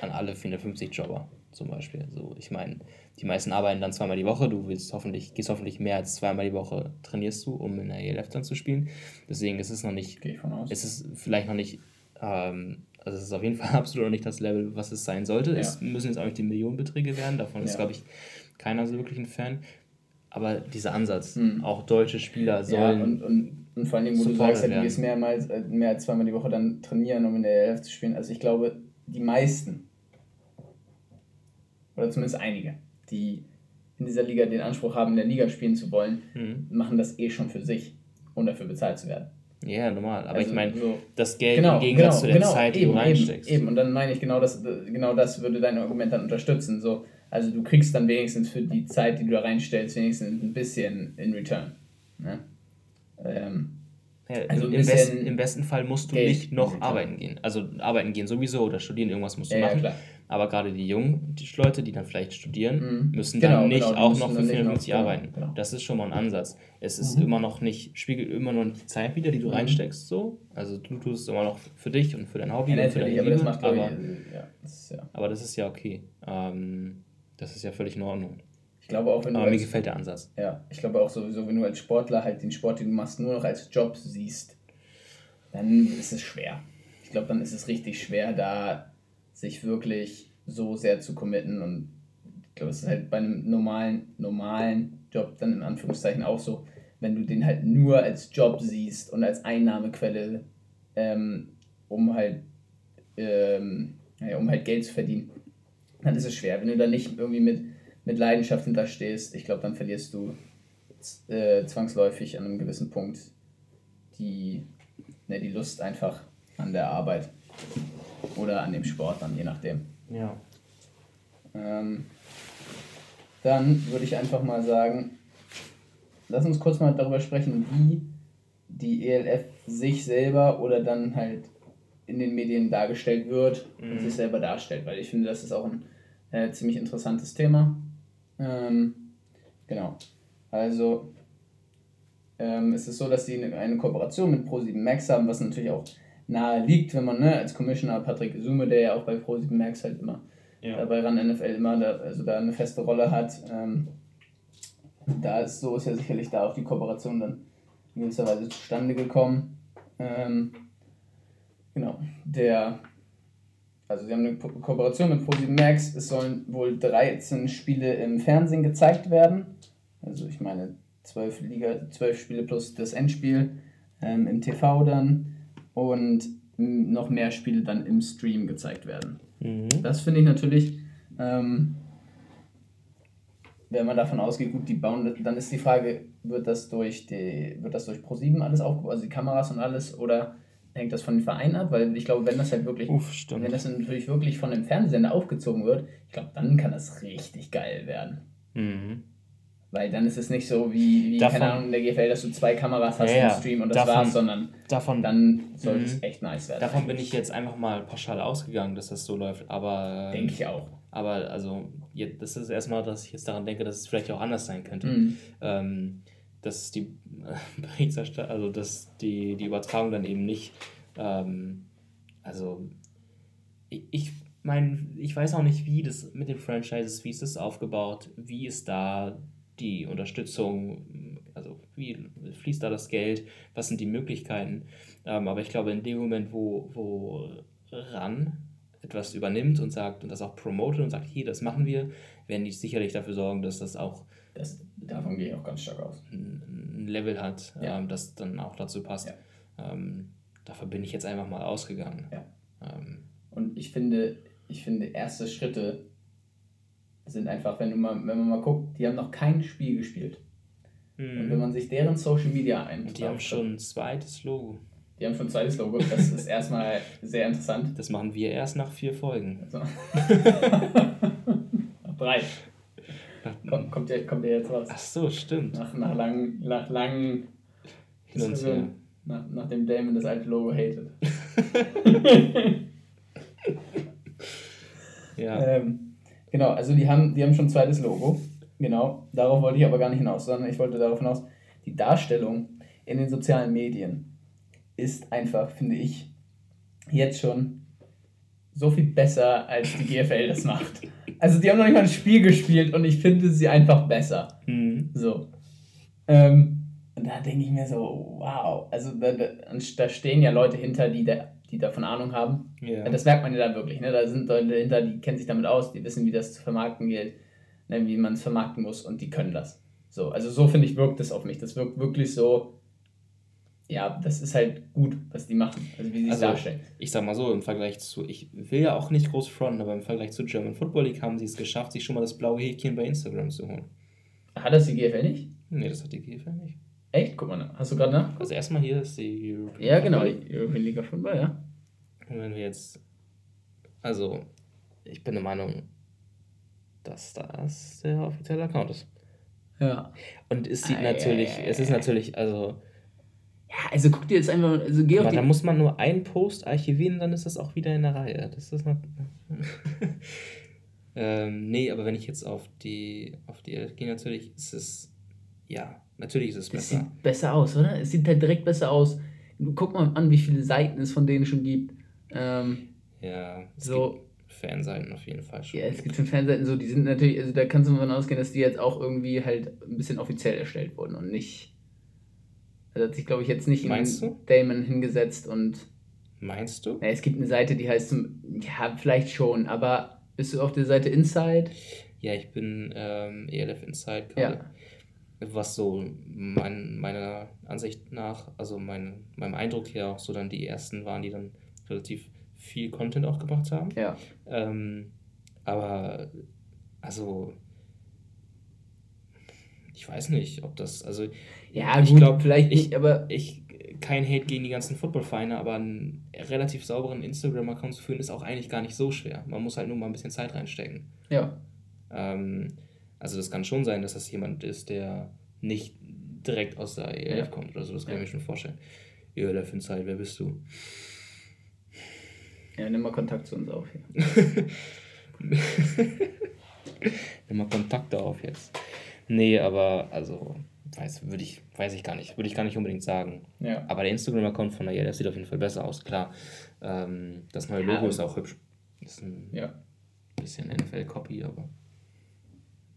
an alle 450 Jobber zum Beispiel. So, ich meine, die meisten arbeiten dann zweimal die Woche, du willst hoffentlich, gehst hoffentlich mehr als zweimal die Woche trainierst du, um in der ELF dann zu spielen. Deswegen ist es noch nicht, ist es vielleicht noch nicht ähm, also es ist auf jeden Fall absolut noch nicht das Level, was es sein sollte. Ja. Es müssen jetzt auch nicht die Millionenbeträge werden, davon ist, glaube ich, keiner so wirklich ein Fan. Aber dieser Ansatz, hm. auch deutsche Spieler sollen. Ja, und, und, und vor allem, wo du sagst, halt, du gehst mehrmals, äh, mehr als zweimal die Woche dann trainieren, um in der ELF zu spielen. Also ich glaube, die meisten, oder zumindest einige, die in dieser Liga den Anspruch haben, in der Liga spielen zu wollen, mhm. machen das eh schon für sich, um dafür bezahlt zu werden. Ja, normal. Aber also, ich meine, so, das Geld genau, im Gegensatz genau, zu der genau, Zeit, die eben, du reinsteckst. Eben, eben, und dann meine ich, genau das, genau das würde dein Argument dann unterstützen. So, also du kriegst dann wenigstens für die Zeit, die du da reinstellst, wenigstens ein bisschen in Return. Ne? Ähm, ja, also im, besten, im besten Fall musst du Geld nicht noch arbeiten gehen. Also arbeiten gehen sowieso oder studieren, irgendwas musst du ja, machen. Ja, aber gerade die jungen die Leute, die dann vielleicht studieren, mhm. müssen genau, dann nicht genau, auch noch für 450 arbeiten. Genau. Das ist schon mal ein Ansatz. Es ist mhm. immer noch nicht, spiegelt immer noch die Zeit wieder, die du mhm. reinsteckst. So. Also du tust es immer noch für dich und für dein Hobby. Ja, und für deine aber, das macht, aber, ich, ja, das ja. aber das ist ja okay. Ähm, das ist ja völlig in Ordnung. Ich glaube auch, wenn du. Aber als, mir gefällt der Ansatz. Ja, ich glaube auch sowieso, wenn du als Sportler halt den Sport, den du machst, nur noch als Job siehst, dann ist es schwer. Ich glaube, dann ist es richtig schwer, da sich wirklich so sehr zu committen und ich glaube, es ist halt bei einem normalen, normalen Job dann in Anführungszeichen auch so, wenn du den halt nur als Job siehst und als Einnahmequelle, ähm, um halt ähm, ja, um halt Geld zu verdienen, dann ist es schwer. Wenn du da nicht irgendwie mit, mit Leidenschaft hinterstehst, ich glaube, dann verlierst du äh, zwangsläufig an einem gewissen Punkt die, ne, die Lust einfach an der Arbeit. Oder an dem Sport dann, je nachdem. Ja. Ähm, dann würde ich einfach mal sagen, lass uns kurz mal darüber sprechen, wie die ELF sich selber oder dann halt in den Medien dargestellt wird mhm. und sich selber darstellt, weil ich finde, das ist auch ein äh, ziemlich interessantes Thema. Ähm, genau. Also ähm, es ist so, dass sie eine, eine Kooperation mit Pro7 Max haben, was natürlich auch nahe liegt, wenn man ne, als Commissioner Patrick Sume, der ja auch bei Pro7 Max halt immer ja. äh, bei RAN NFL immer da, also da eine feste Rolle hat, ähm, da ist so ist ja sicherlich da auch die Kooperation dann in gewisser Weise zustande gekommen. Ähm, Genau. Der, also sie haben eine Kooperation mit ProSieben Max. Es sollen wohl 13 Spiele im Fernsehen gezeigt werden. Also ich meine 12, Liga, 12 Spiele plus das Endspiel ähm, im TV dann. Und noch mehr Spiele dann im Stream gezeigt werden. Mhm. Das finde ich natürlich, ähm, wenn man davon ausgeht, gut, die bauen, dann ist die Frage, wird das durch die, wird das durch Pro7 alles aufgebaut, also die Kameras und alles, oder hängt das von den Vereinen ab? Weil ich glaube, wenn das halt wirklich, Uff, wenn das natürlich wirklich von dem Fernsehsender aufgezogen wird, ich glaube, dann kann das richtig geil werden. Mhm. Weil dann ist es nicht so wie, wie davon, keine Ahnung, in der GFL, dass du zwei Kameras hast ja, im Stream und das davon, war's, sondern davon, dann sollte es mhm. echt nice werden. Davon bin ich jetzt einfach mal pauschal ausgegangen, dass das so läuft, aber... Denke ich auch. Aber also, das ist erstmal, dass ich jetzt daran denke, dass es vielleicht auch anders sein könnte. Mhm. Ähm, dass die Berichterstattung, also dass die, die Übertragung dann eben nicht, ähm, also ich, ich meine, ich weiß auch nicht, wie das mit den Franchises, wie ist das aufgebaut, wie ist da die Unterstützung, also wie fließt da das Geld, was sind die Möglichkeiten. Ähm, aber ich glaube, in dem Moment, wo, wo RAN etwas übernimmt und sagt und das auch promotet und sagt, hier, das machen wir, werden die sicherlich dafür sorgen, dass das auch das, davon gehe ich auch ganz stark aus. ein Level hat, ja. ähm, das dann auch dazu passt. Ja. Ähm, dafür bin ich jetzt einfach mal ausgegangen. Ja. Ähm, und ich finde, ich finde, erste Schritte sind einfach, wenn du mal, wenn man mal guckt, die haben noch kein Spiel gespielt. Mhm. Und wenn man sich deren Social Media ein. Die haben schon ein zweites Logo. Die haben schon ein zweites Logo. Das ist erstmal sehr interessant. Das machen wir erst nach vier Folgen. Also. drei. Komm, kommt, der, kommt der jetzt was? Ach so, stimmt. Nach, nach langen, nach langen Hin und her. Nach, nachdem Damon das alte Logo hatet. ja. Ähm, Genau, also die haben, die haben schon ein zweites Logo. Genau, darauf wollte ich aber gar nicht hinaus, sondern ich wollte darauf hinaus, die Darstellung in den sozialen Medien ist einfach, finde ich, jetzt schon so viel besser, als die GFL das macht. Also die haben noch nicht mal ein Spiel gespielt und ich finde sie einfach besser. Mhm. So. Ähm, und da denke ich mir so, wow. Also da, da stehen ja Leute hinter, die da die davon Ahnung haben. Yeah. Das merkt man ja da wirklich. Ne? Da sind Leute dahinter, die kennen sich damit aus, die wissen, wie das zu vermarkten geht, ne? wie man es vermarkten muss und die können das. So, also so finde ich, wirkt das auf mich. Das wirkt wirklich so, ja, das ist halt gut, was die machen, also wie sie also, es darstellen. Ich sag mal so, im Vergleich zu, ich will ja auch nicht groß fronten, aber im Vergleich zu German Football League haben sie es geschafft, sich schon mal das blaue Häkchen bei Instagram zu holen. Hat das die GFL nicht? Nee, das hat die GFL nicht. Echt? Guck mal, hast du gerade nach? Also erstmal hier ist die European Ja, genau, die European League of Football, ja. Und wenn wir jetzt, also ich bin der Meinung, dass das der offizielle Account ist. Ja. Und es sieht ah, natürlich, ja, es ist natürlich, also. Ja, also guck dir jetzt einfach, also geh auf die... Da muss man nur einen Post archivieren, dann ist das auch wieder in der Reihe. Das ist noch. ähm, nee, aber wenn ich jetzt auf die, auf die gehe, natürlich ist es, ja, natürlich ist es besser. Es sieht besser aus, oder? Es sieht halt direkt besser aus. Guck mal an, wie viele Seiten es von denen schon gibt. Ähm, ja, so, Fanseiten auf jeden Fall schon. Ja, es gibt schon Fanseiten, so, die sind natürlich, also da kannst du davon ausgehen, dass die jetzt auch irgendwie halt ein bisschen offiziell erstellt wurden und nicht. Also hat sich, glaube ich, jetzt nicht Meinst in du? Damon hingesetzt und. Meinst du? Ja, es gibt eine Seite, die heißt, ja, vielleicht schon, aber bist du auf der Seite Inside? Ja, ich bin ähm, ELF Inside gerade. Ja. Was so mein, meiner Ansicht nach, also mein, meinem Eindruck her auch so dann die ersten waren, die dann relativ viel Content auch gemacht haben. Ja. Ähm, aber, also, ich weiß nicht, ob das, also, ja, ich glaube, vielleicht nicht, aber. Ich, kein Hate gegen die ganzen Footballvereine, aber einen relativ sauberen Instagram-Account zu führen, ist auch eigentlich gar nicht so schwer. Man muss halt nur mal ein bisschen Zeit reinstecken. Ja. Ähm, also, das kann schon sein, dass das jemand ist, der nicht direkt aus der ELF ja. kommt oder so, das kann ja. ich mir schon vorstellen. ELF Inside, wer bist du? Ja, nimm mal Kontakt zu uns auf hier. nimm mal Kontakte auf jetzt. Nee, aber also, weiß, würde ich, weiß ich gar nicht. Würde ich gar nicht unbedingt sagen. Ja. Aber der Instagram-Account von der sieht auf jeden Fall besser aus, klar. Ähm, das neue Logo ja, ist auch hübsch. Ist ein ja. bisschen NFL-Copy, aber.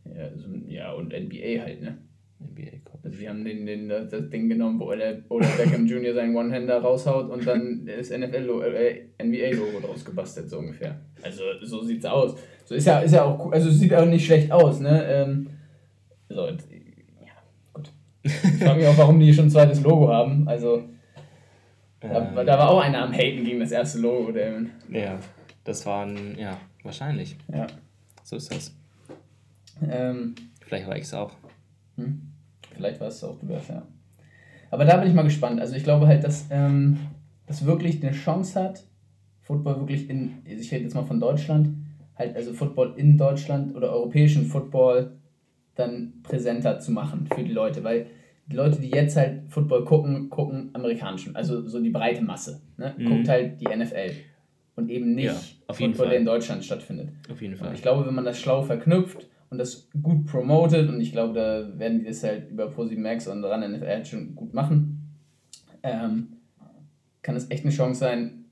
Ja, also, ja, und NBA halt, ne? NBA-Copy. Das Also sie haben den, den, das Ding genommen, wo der oder Beckham Jr. seinen One-Hander raushaut und dann das NFL äh, NBA-Logo draus gebastelt, so ungefähr. Also so sieht's aus. So ist ja, ist ja auch also sieht auch nicht schlecht aus, ne? Ähm, so. Ich frage mich auch, warum die schon ein zweites Logo haben. Also da, ähm, da war auch einer am Haten gegen das erste Logo, Damon. Ja, das waren, ja, wahrscheinlich. Ja. So ist das. Ähm, Vielleicht war ich es auch. Hm? Vielleicht war es auch du das, ja. Aber da bin ich mal gespannt. Also ich glaube halt, dass ähm, das wirklich eine Chance hat, Football wirklich in, ich rede jetzt mal von Deutschland, halt also Football in Deutschland oder europäischen Football dann präsenter zu machen für die Leute, weil die Leute, die jetzt halt Football gucken, gucken amerikanischen, also so die breite Masse, ne? Mhm. guckt halt die NFL und eben nicht ja, Football, der in Deutschland stattfindet. Auf jeden Fall. Und ich glaube, wenn man das schlau verknüpft und das gut promotet und ich glaube, da werden die das halt über Posi Max und ran NFL halt schon gut machen, ähm, kann es echt eine Chance sein,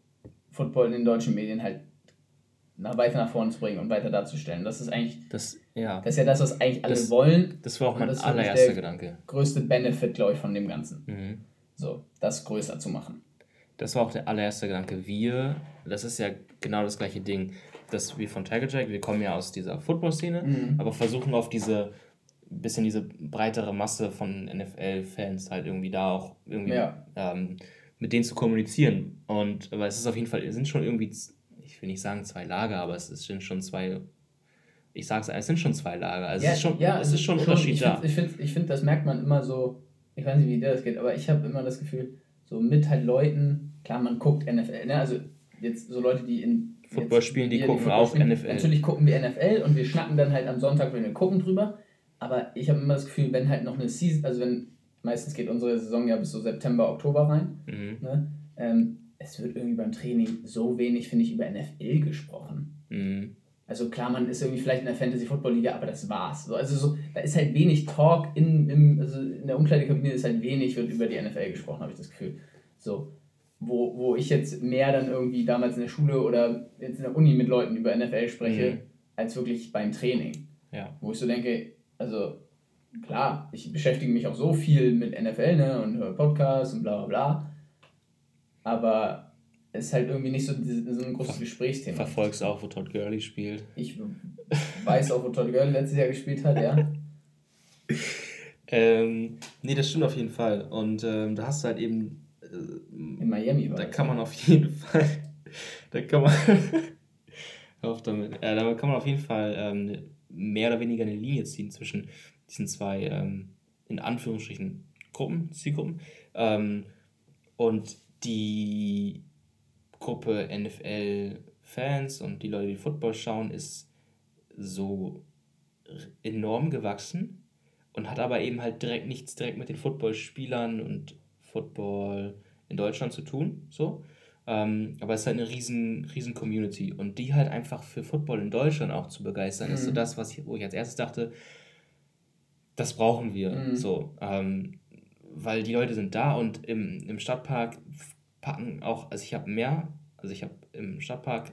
Football in den deutschen Medien halt nach, weiter nach vorne zu bringen und weiter darzustellen. Das ist eigentlich das, ja. das ist ja das, was eigentlich alle das, wollen. Das war auch mein allererster Gedanke. Größte Benefit, glaube ich, von dem Ganzen. Mhm. So, das größer zu machen. Das war auch der allererste Gedanke. Wir, das ist ja genau das gleiche Ding dass wir von Tiger Jack, wir kommen ja aus dieser Football-Szene, mhm. aber versuchen auf diese bisschen diese breitere Masse von NFL-Fans halt irgendwie da auch irgendwie ja. ähm, mit denen zu kommunizieren. Und aber es ist auf jeden Fall, es sind schon irgendwie, ich will nicht sagen zwei Lager, aber es sind schon zwei, ich sag's, es sind schon zwei Lager. Also ja, es ist schon, ja, es ist schon, schon Unterschied ich da. Find, ich finde, ich find, das merkt man immer so, ich weiß nicht, wie dir das geht, aber ich habe immer das Gefühl, so mit halt Leuten, klar, man guckt NFL, ne? also jetzt so Leute, die in Football spielen, die gucken die auch spielen. NFL. Natürlich gucken wir NFL und wir schnacken dann halt am Sonntag, wenn wir gucken, drüber. Aber ich habe immer das Gefühl, wenn halt noch eine Season, also wenn, meistens geht unsere Saison ja bis so September, Oktober rein, mhm. ne? Ähm, es wird irgendwie beim Training so wenig, finde ich, über NFL gesprochen. Mhm. Also klar, man ist irgendwie vielleicht in der Fantasy Football Liga, aber das war's. So, also so, da ist halt wenig Talk in, im, also in der Umkleidekabine ist halt wenig, wird über die NFL gesprochen, habe ich das Gefühl. So wo, wo ich jetzt mehr dann irgendwie damals in der Schule oder jetzt in der Uni mit Leuten über NFL spreche, mhm. als wirklich beim Training. Ja. Wo ich so denke, also klar, ich beschäftige mich auch so viel mit NFL ne, und höre Podcasts und bla bla bla, aber ist halt irgendwie nicht so, so ein großes Gesprächsthema. Verfolgst auch, wo Todd Gurley spielt. Ich weiß auch, wo Todd Gurley letztes Jahr gespielt hat, ja. ähm, nee, das stimmt auf jeden Fall. Und ähm, da hast du halt eben in Miami war Da kann man auf jeden Fall, da kann man, auf damit, äh, da kann man auf jeden Fall ähm, mehr oder weniger eine Linie ziehen zwischen diesen zwei, ähm, in Anführungsstrichen, Gruppen, Zielgruppen. Ähm, und die Gruppe NFL-Fans und die Leute, die Football schauen, ist so enorm gewachsen und hat aber eben halt direkt nichts direkt mit den Footballspielern und Football in Deutschland zu tun. So. Ähm, aber es ist halt eine riesen, riesen Community. Und die halt einfach für Football in Deutschland auch zu begeistern, mhm. ist so mhm. das, was ich, wo ich als erstes dachte, das brauchen wir. Mhm. So. Ähm, weil die Leute sind da und im, im Stadtpark packen auch, also ich habe mehr, also ich habe im Stadtpark,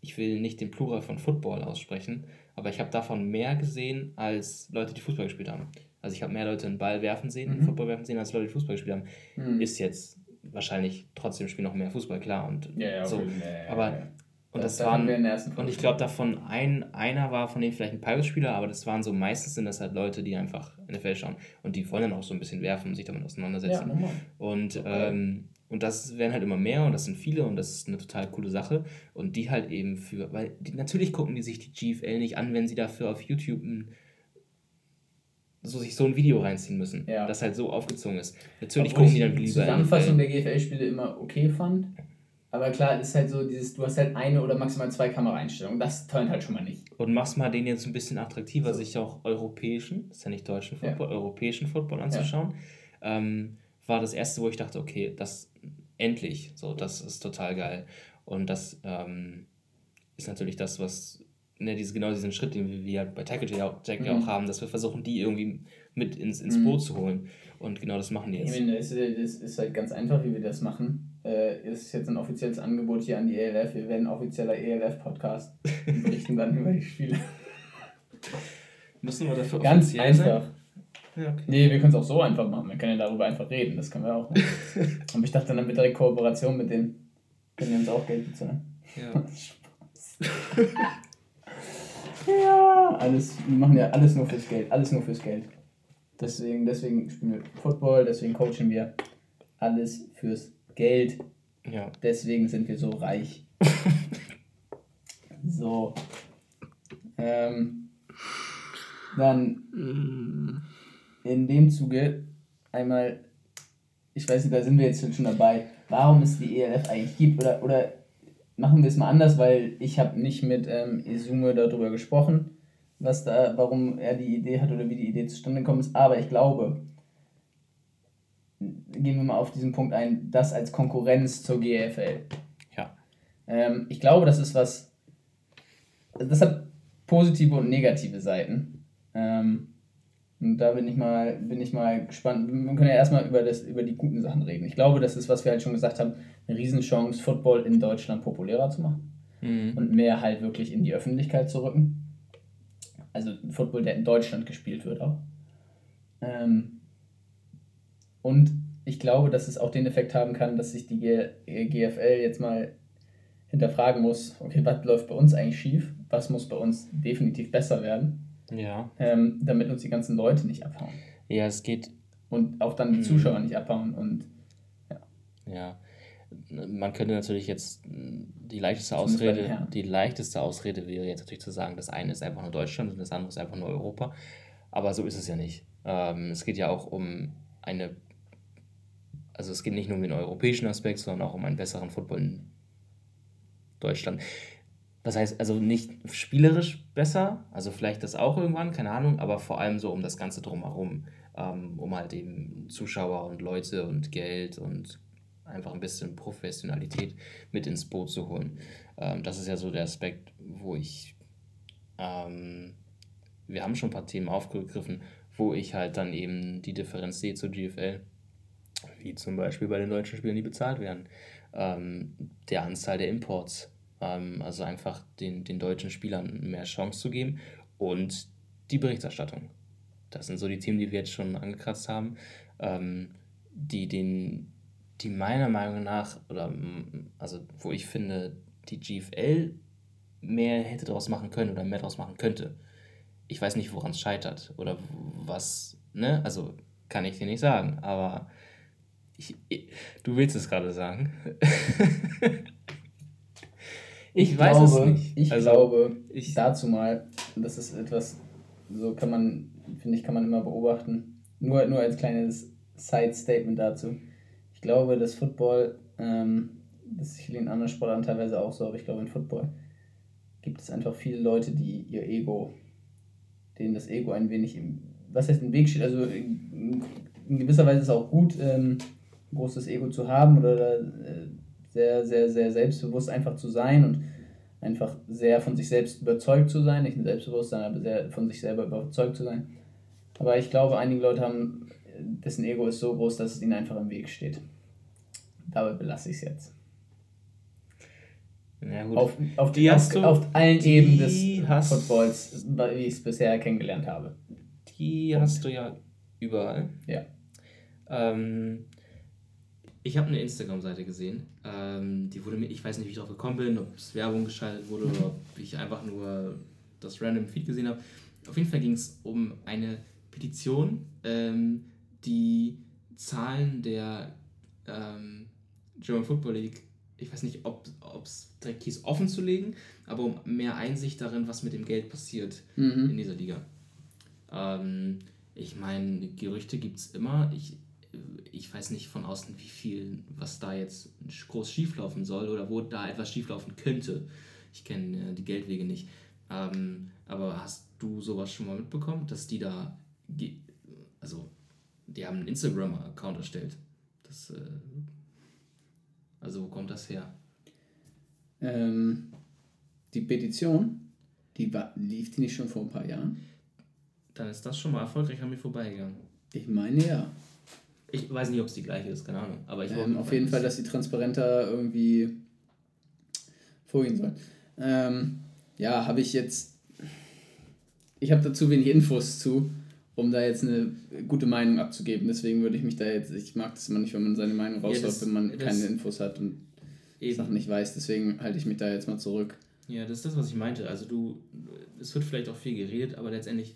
ich will nicht den Plural von Football aussprechen, aber ich habe davon mehr gesehen als Leute, die Fußball gespielt haben. Also ich habe mehr Leute einen Ball werfen sehen, mhm. Football werfen sehen, als Leute, die Fußball gespielt haben. Mhm. Ist jetzt wahrscheinlich trotzdem spielen noch mehr Fußball, klar. Und ja, ja, so. Ja, aber und das, das waren und ich glaube davon ein einer war von denen vielleicht ein Pirates-Spieler, aber das waren so meistens sind das halt Leute, die einfach NFL schauen und die wollen dann auch so ein bisschen werfen und sich damit auseinandersetzen. Ja, und okay. ähm, und das werden halt immer mehr und das sind viele und das ist eine total coole Sache. Und die halt eben für, weil die, natürlich gucken die sich die GFL nicht an, wenn sie dafür auf YouTube ein so sich so ein Video reinziehen müssen, ja. das halt so aufgezogen ist. Natürlich Obwohl gucken die dann lieber. Die Zusammenfassung der GFL-Spiele immer okay fand. Aber klar, ist halt so, dieses, du hast halt eine oder maximal zwei Kameraeinstellungen. Das turnt halt schon mal nicht. Und machst mal den jetzt ein bisschen attraktiver, so. sich auch europäischen, das ist ja nicht deutschen Football, ja. europäischen Football anzuschauen. Ja. Ähm, war das erste, wo ich dachte, okay, das endlich, so, das ist total geil. Und das ähm, ist natürlich das, was ne, diese, genau diesen Schritt, den wir bei Tackle Jack mhm. auch haben, dass wir versuchen, die irgendwie mit ins, ins mhm. Boot zu holen. Und genau das machen die jetzt. Ich meine, es ist, ist halt ganz einfach, wie wir das machen. Äh, ist jetzt ein offizielles Angebot hier an die ELF. Wir werden offizieller ELF-Podcast und berichten dann über die Spiele. Müssen wir dafür Ganz einfach. Sein? Ja, okay. Nee, wir können es auch so einfach machen. Wir können ja darüber einfach reden. Das können wir auch. Aber ich dachte, dann mit direkt Kooperation mit denen können wir uns auch Geld bezahlen. Ja. ja, alles, wir machen ja alles nur fürs Geld. Alles nur fürs Geld. Deswegen, deswegen spielen wir Football, deswegen coachen wir alles fürs Geld. Ja. Deswegen sind wir so reich. so. Ähm, dann in dem Zuge einmal, ich weiß nicht, da sind wir jetzt schon dabei, warum es die ELF eigentlich gibt oder, oder machen wir es mal anders, weil ich habe nicht mit ähm, Izume darüber gesprochen, was da, warum er die Idee hat oder wie die Idee zustande gekommen ist, aber ich glaube, gehen wir mal auf diesen Punkt ein, das als Konkurrenz zur GFL. Ja. Ähm, ich glaube, das ist was, das hat positive und negative Seiten. Ähm, und da bin ich mal, bin ich mal gespannt. Wir können ja erstmal über, das, über die guten Sachen reden. Ich glaube, das ist, was wir halt schon gesagt haben, eine Riesenchance, Football in Deutschland populärer zu machen. Mhm. Und mehr halt wirklich in die Öffentlichkeit zu rücken. Also Football, der in Deutschland gespielt wird auch. Ähm, und ich glaube, dass es auch den Effekt haben kann, dass sich die GFL jetzt mal hinterfragen muss, okay, was läuft bei uns eigentlich schief? Was muss bei uns definitiv besser werden? Ja. Ähm, damit uns die ganzen Leute nicht abhauen. Ja, es geht. Und auch dann die mhm. Zuschauer nicht abhauen und ja. Ja. Man könnte natürlich jetzt die leichteste Ausrede, die leichteste Ausrede wäre jetzt natürlich zu sagen, das eine ist einfach nur Deutschland und das andere ist einfach nur Europa. Aber so ist es ja nicht. Ähm, es geht ja auch um eine, also es geht nicht nur um den europäischen Aspekt, sondern auch um einen besseren Football in Deutschland was heißt, also nicht spielerisch besser, also vielleicht das auch irgendwann, keine Ahnung, aber vor allem so um das Ganze drumherum, ähm, um halt eben Zuschauer und Leute und Geld und einfach ein bisschen Professionalität mit ins Boot zu holen. Ähm, das ist ja so der Aspekt, wo ich, ähm, wir haben schon ein paar Themen aufgegriffen, wo ich halt dann eben die Differenz sehe zur GFL, wie zum Beispiel bei den deutschen Spielern, die bezahlt werden, ähm, der Anzahl der Imports also einfach den, den deutschen Spielern mehr Chance zu geben und die Berichterstattung. Das sind so die Themen, die wir jetzt schon angekratzt haben, ähm, die, den, die meiner Meinung nach, oder also wo ich finde, die GFL mehr hätte daraus machen können oder mehr daraus machen könnte. Ich weiß nicht, woran es scheitert oder was, ne? Also kann ich dir nicht sagen, aber ich, ich, du willst es gerade sagen. Ich, ich weiß glaube, es nicht. Ich also, glaube, ich dazu mal, das ist etwas, so kann man, finde ich, kann man immer beobachten. Nur, nur als kleines Side-Statement dazu. Ich glaube, dass Football, ähm, das ist in anderen Sportarten teilweise auch so, aber ich glaube, in Football gibt es einfach viele Leute, die ihr Ego, denen das Ego ein wenig im, was heißt im Weg steht. Also in, in gewisser Weise ist es auch gut, ähm, ein großes Ego zu haben oder äh, sehr, sehr, sehr selbstbewusst einfach zu sein und einfach sehr von sich selbst überzeugt zu sein. Nicht ein Selbstbewusstsein, aber sehr von sich selber überzeugt zu sein. Aber ich glaube, einige Leute haben, dessen Ego ist so groß, dass es ihnen einfach im Weg steht. Dabei belasse ich es jetzt. Ja, gut. Auf, auf, die auf, du, auf allen Ebenen des hast, Footballs, wie ich es bisher kennengelernt habe. Die hast du ja überall. Ja. Ähm, ich habe eine Instagram-Seite gesehen. Ähm, die wurde mir, ich weiß nicht, wie ich drauf gekommen bin, ob es Werbung geschaltet wurde oder ob ich einfach nur das random Feed gesehen habe. Auf jeden Fall ging es um eine Petition, ähm, die Zahlen der ähm, German Football League, ich weiß nicht, ob es direkt hieß, offen zu legen, aber um mehr Einsicht darin, was mit dem Geld passiert mhm. in dieser Liga. Ähm, ich meine, Gerüchte gibt es immer. Ich, ich weiß nicht von außen, wie viel, was da jetzt groß schieflaufen soll oder wo da etwas schieflaufen könnte. Ich kenne äh, die Geldwege nicht. Ähm, aber hast du sowas schon mal mitbekommen, dass die da, also die haben einen Instagram-Account erstellt. Das, äh, also wo kommt das her? Ähm, die Petition, die war, lief die nicht schon vor ein paar Jahren? Dann ist das schon mal erfolgreich an mir vorbeigegangen. Ich meine ja. Ich weiß nicht, ob es die gleiche ist, keine Ahnung. Aber ich ähm, auf jeden Fall, dass sie transparenter irgendwie vorgehen sollen. Ähm, ja, habe ich jetzt. Ich habe dazu wenig Infos zu. um da jetzt eine gute Meinung abzugeben. Deswegen würde ich mich da jetzt, ich mag das immer nicht, wenn man seine Meinung rausläuft, ja, wenn man keine Infos hat und eben. Sachen nicht weiß. Deswegen halte ich mich da jetzt mal zurück. Ja, das ist das, was ich meinte. Also du, es wird vielleicht auch viel geredet, aber letztendlich,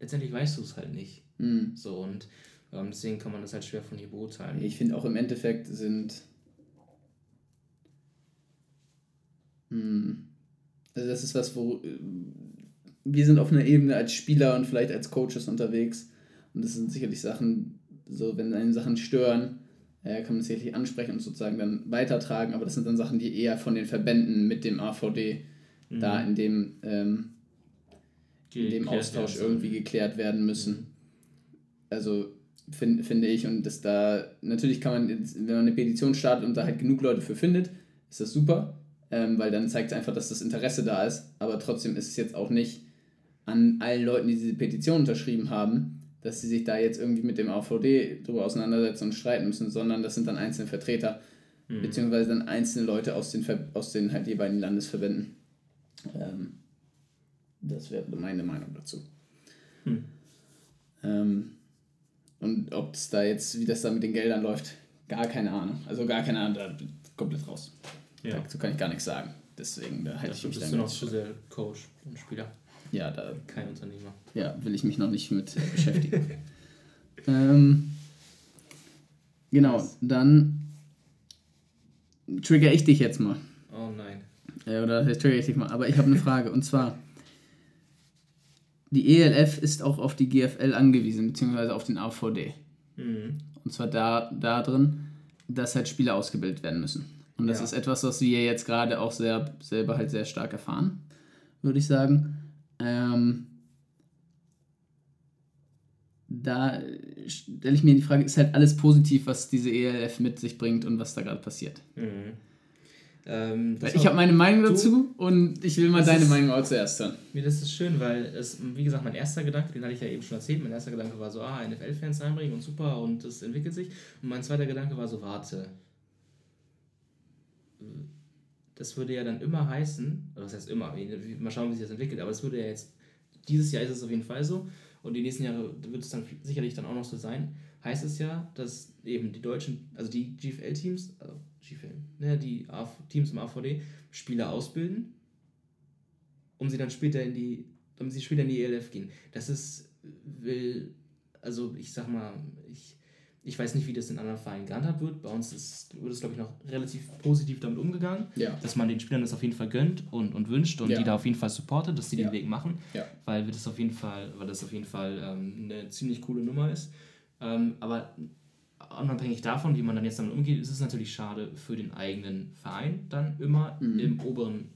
letztendlich weißt du es halt nicht. Mhm. So und deswegen kann man das halt schwer von hier beurteilen. Ich finde auch im Endeffekt sind. Hm, also das ist was, wo wir sind auf einer Ebene als Spieler und vielleicht als Coaches unterwegs. Und das sind sicherlich Sachen, so wenn einen Sachen stören, äh, kann man es sicherlich ansprechen und sozusagen dann weitertragen. Aber das sind dann Sachen, die eher von den Verbänden mit dem AVD mhm. da in dem, ähm, in dem Austausch irgendwie geklärt werden müssen. Mhm. Also find, finde ich. Und das da, natürlich kann man, wenn man eine Petition startet und da halt genug Leute für findet, ist das super. Ähm, weil dann zeigt es einfach, dass das Interesse da ist. Aber trotzdem ist es jetzt auch nicht an allen Leuten, die diese Petition unterschrieben haben, dass sie sich da jetzt irgendwie mit dem AVD drüber auseinandersetzen und streiten müssen, sondern das sind dann einzelne Vertreter, mhm. beziehungsweise dann einzelne Leute aus den, Ver aus den halt jeweiligen Landesverbänden. Ähm, das wäre meine Meinung dazu. Mhm. Ähm, und ob es da jetzt, wie das da mit den Geldern läuft, gar keine Ahnung. Also gar keine Ahnung, da komplett raus. Ja. Dazu kann ich gar nichts sagen. Deswegen, da halte ich mich dann. Du bist noch zu sehr Coach und Spieler. Ja, da. Kein Unternehmer. Ja, will ich mich noch nicht mit beschäftigen. ähm, genau, dann trigger ich dich jetzt mal. Oh nein. Ja, oder das heißt, trigger ich dich mal. Aber ich habe eine Frage und zwar: Die ELF ist auch auf die GFL angewiesen, beziehungsweise auf den AVD. Mhm. Und zwar da, da drin, dass halt Spieler ausgebildet werden müssen. Und das ja. ist etwas, was wir jetzt gerade auch sehr, selber halt sehr stark erfahren, würde ich sagen. Ähm, da stelle ich mir die Frage, ist halt alles positiv, was diese ELF mit sich bringt und was da gerade passiert? Mhm. Ähm, ich habe meine Meinung dazu und ich will mal deine ist, Meinung auch zuerst hören. Mir das ist schön, weil es, wie gesagt, mein erster Gedanke, den hatte ich ja eben schon erzählt, mein erster Gedanke war so, ah, NFL-Fans einbringen und super und das entwickelt sich. Und mein zweiter Gedanke war so, warte, das würde ja dann immer heißen, oder was heißt immer, mal schauen, wie sich das entwickelt, aber es würde ja jetzt, dieses Jahr ist es auf jeden Fall so und die nächsten Jahre wird es dann sicherlich dann auch noch so sein, heißt es ja, dass eben die deutschen, also die GFL-Teams, also GFL, ne, die Teams im AVD Spieler ausbilden, um sie dann später in die, um sie später in die ELF gehen. Das ist, will, also ich sag mal, ich ich weiß nicht, wie das in anderen Vereinen gehandhabt wird. Bei uns ist, wird es, glaube ich, noch relativ positiv damit umgegangen, ja. dass man den Spielern das auf jeden Fall gönnt und, und wünscht und ja. die da auf jeden Fall supportet, dass die ja. den Weg machen, weil das auf jeden Fall, weil das auf jeden Fall ähm, eine ziemlich coole Nummer ist. Ähm, aber unabhängig davon, wie man dann jetzt damit umgeht, ist es natürlich schade für den eigenen Verein dann immer mhm. im oberen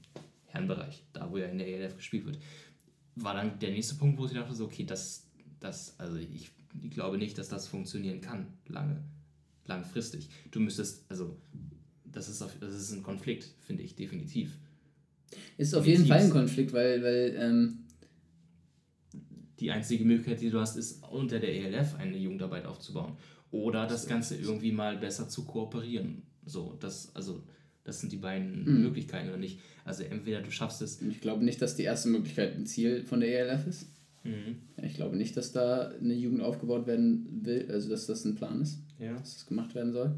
Herrenbereich, da wo ja in der ELF gespielt wird. War dann der nächste Punkt, wo ich dachte, so, okay, das, das, also ich ich glaube nicht, dass das funktionieren kann, lange, langfristig. Du müsstest, also, das ist, auf, das ist ein Konflikt, finde ich, definitiv. Ist auf jeden Fall ein Konflikt, weil, weil ähm die einzige Möglichkeit, die du hast, ist unter der ELF eine Jugendarbeit aufzubauen. Oder das Ganze irgendwie mal besser zu kooperieren. So, das, also, das sind die beiden mhm. Möglichkeiten oder nicht. Also entweder du schaffst es. Ich glaube nicht, dass die erste Möglichkeit ein Ziel von der ELF ist. Mhm. Ich glaube nicht, dass da eine Jugend aufgebaut werden will, also dass das ein Plan ist, ja. dass das gemacht werden soll.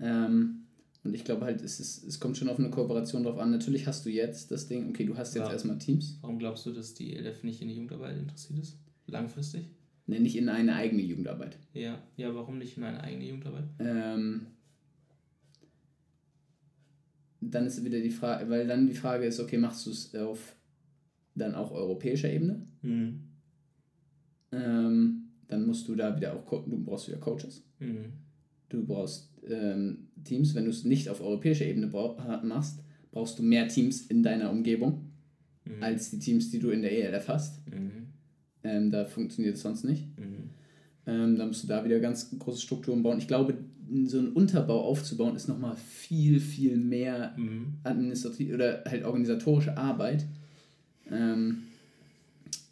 Ähm, und ich glaube halt, es, ist, es kommt schon auf eine Kooperation drauf an. Natürlich hast du jetzt das Ding, okay, du hast jetzt ja. erstmal Teams. Warum glaubst du, dass die ELF nicht in die Jugendarbeit interessiert ist? Langfristig? Ne, nicht in eine eigene Jugendarbeit. Ja, ja, warum nicht in eine eigene Jugendarbeit? Ähm, dann ist wieder die Frage, weil dann die Frage ist, okay, machst du es auf dann auch europäischer Ebene. Mhm. Ähm, dann musst du da wieder auch, du brauchst wieder Coaches. Mhm. Du brauchst ähm, Teams. Wenn du es nicht auf europäischer Ebene machst, brauchst du mehr Teams in deiner Umgebung mhm. als die Teams, die du in der ELF hast. Mhm. Ähm, da funktioniert es sonst nicht. Mhm. Ähm, da musst du da wieder ganz große Strukturen bauen. Ich glaube, so einen Unterbau aufzubauen, ist nochmal viel, viel mehr mhm. administrativ oder halt organisatorische Arbeit ähm,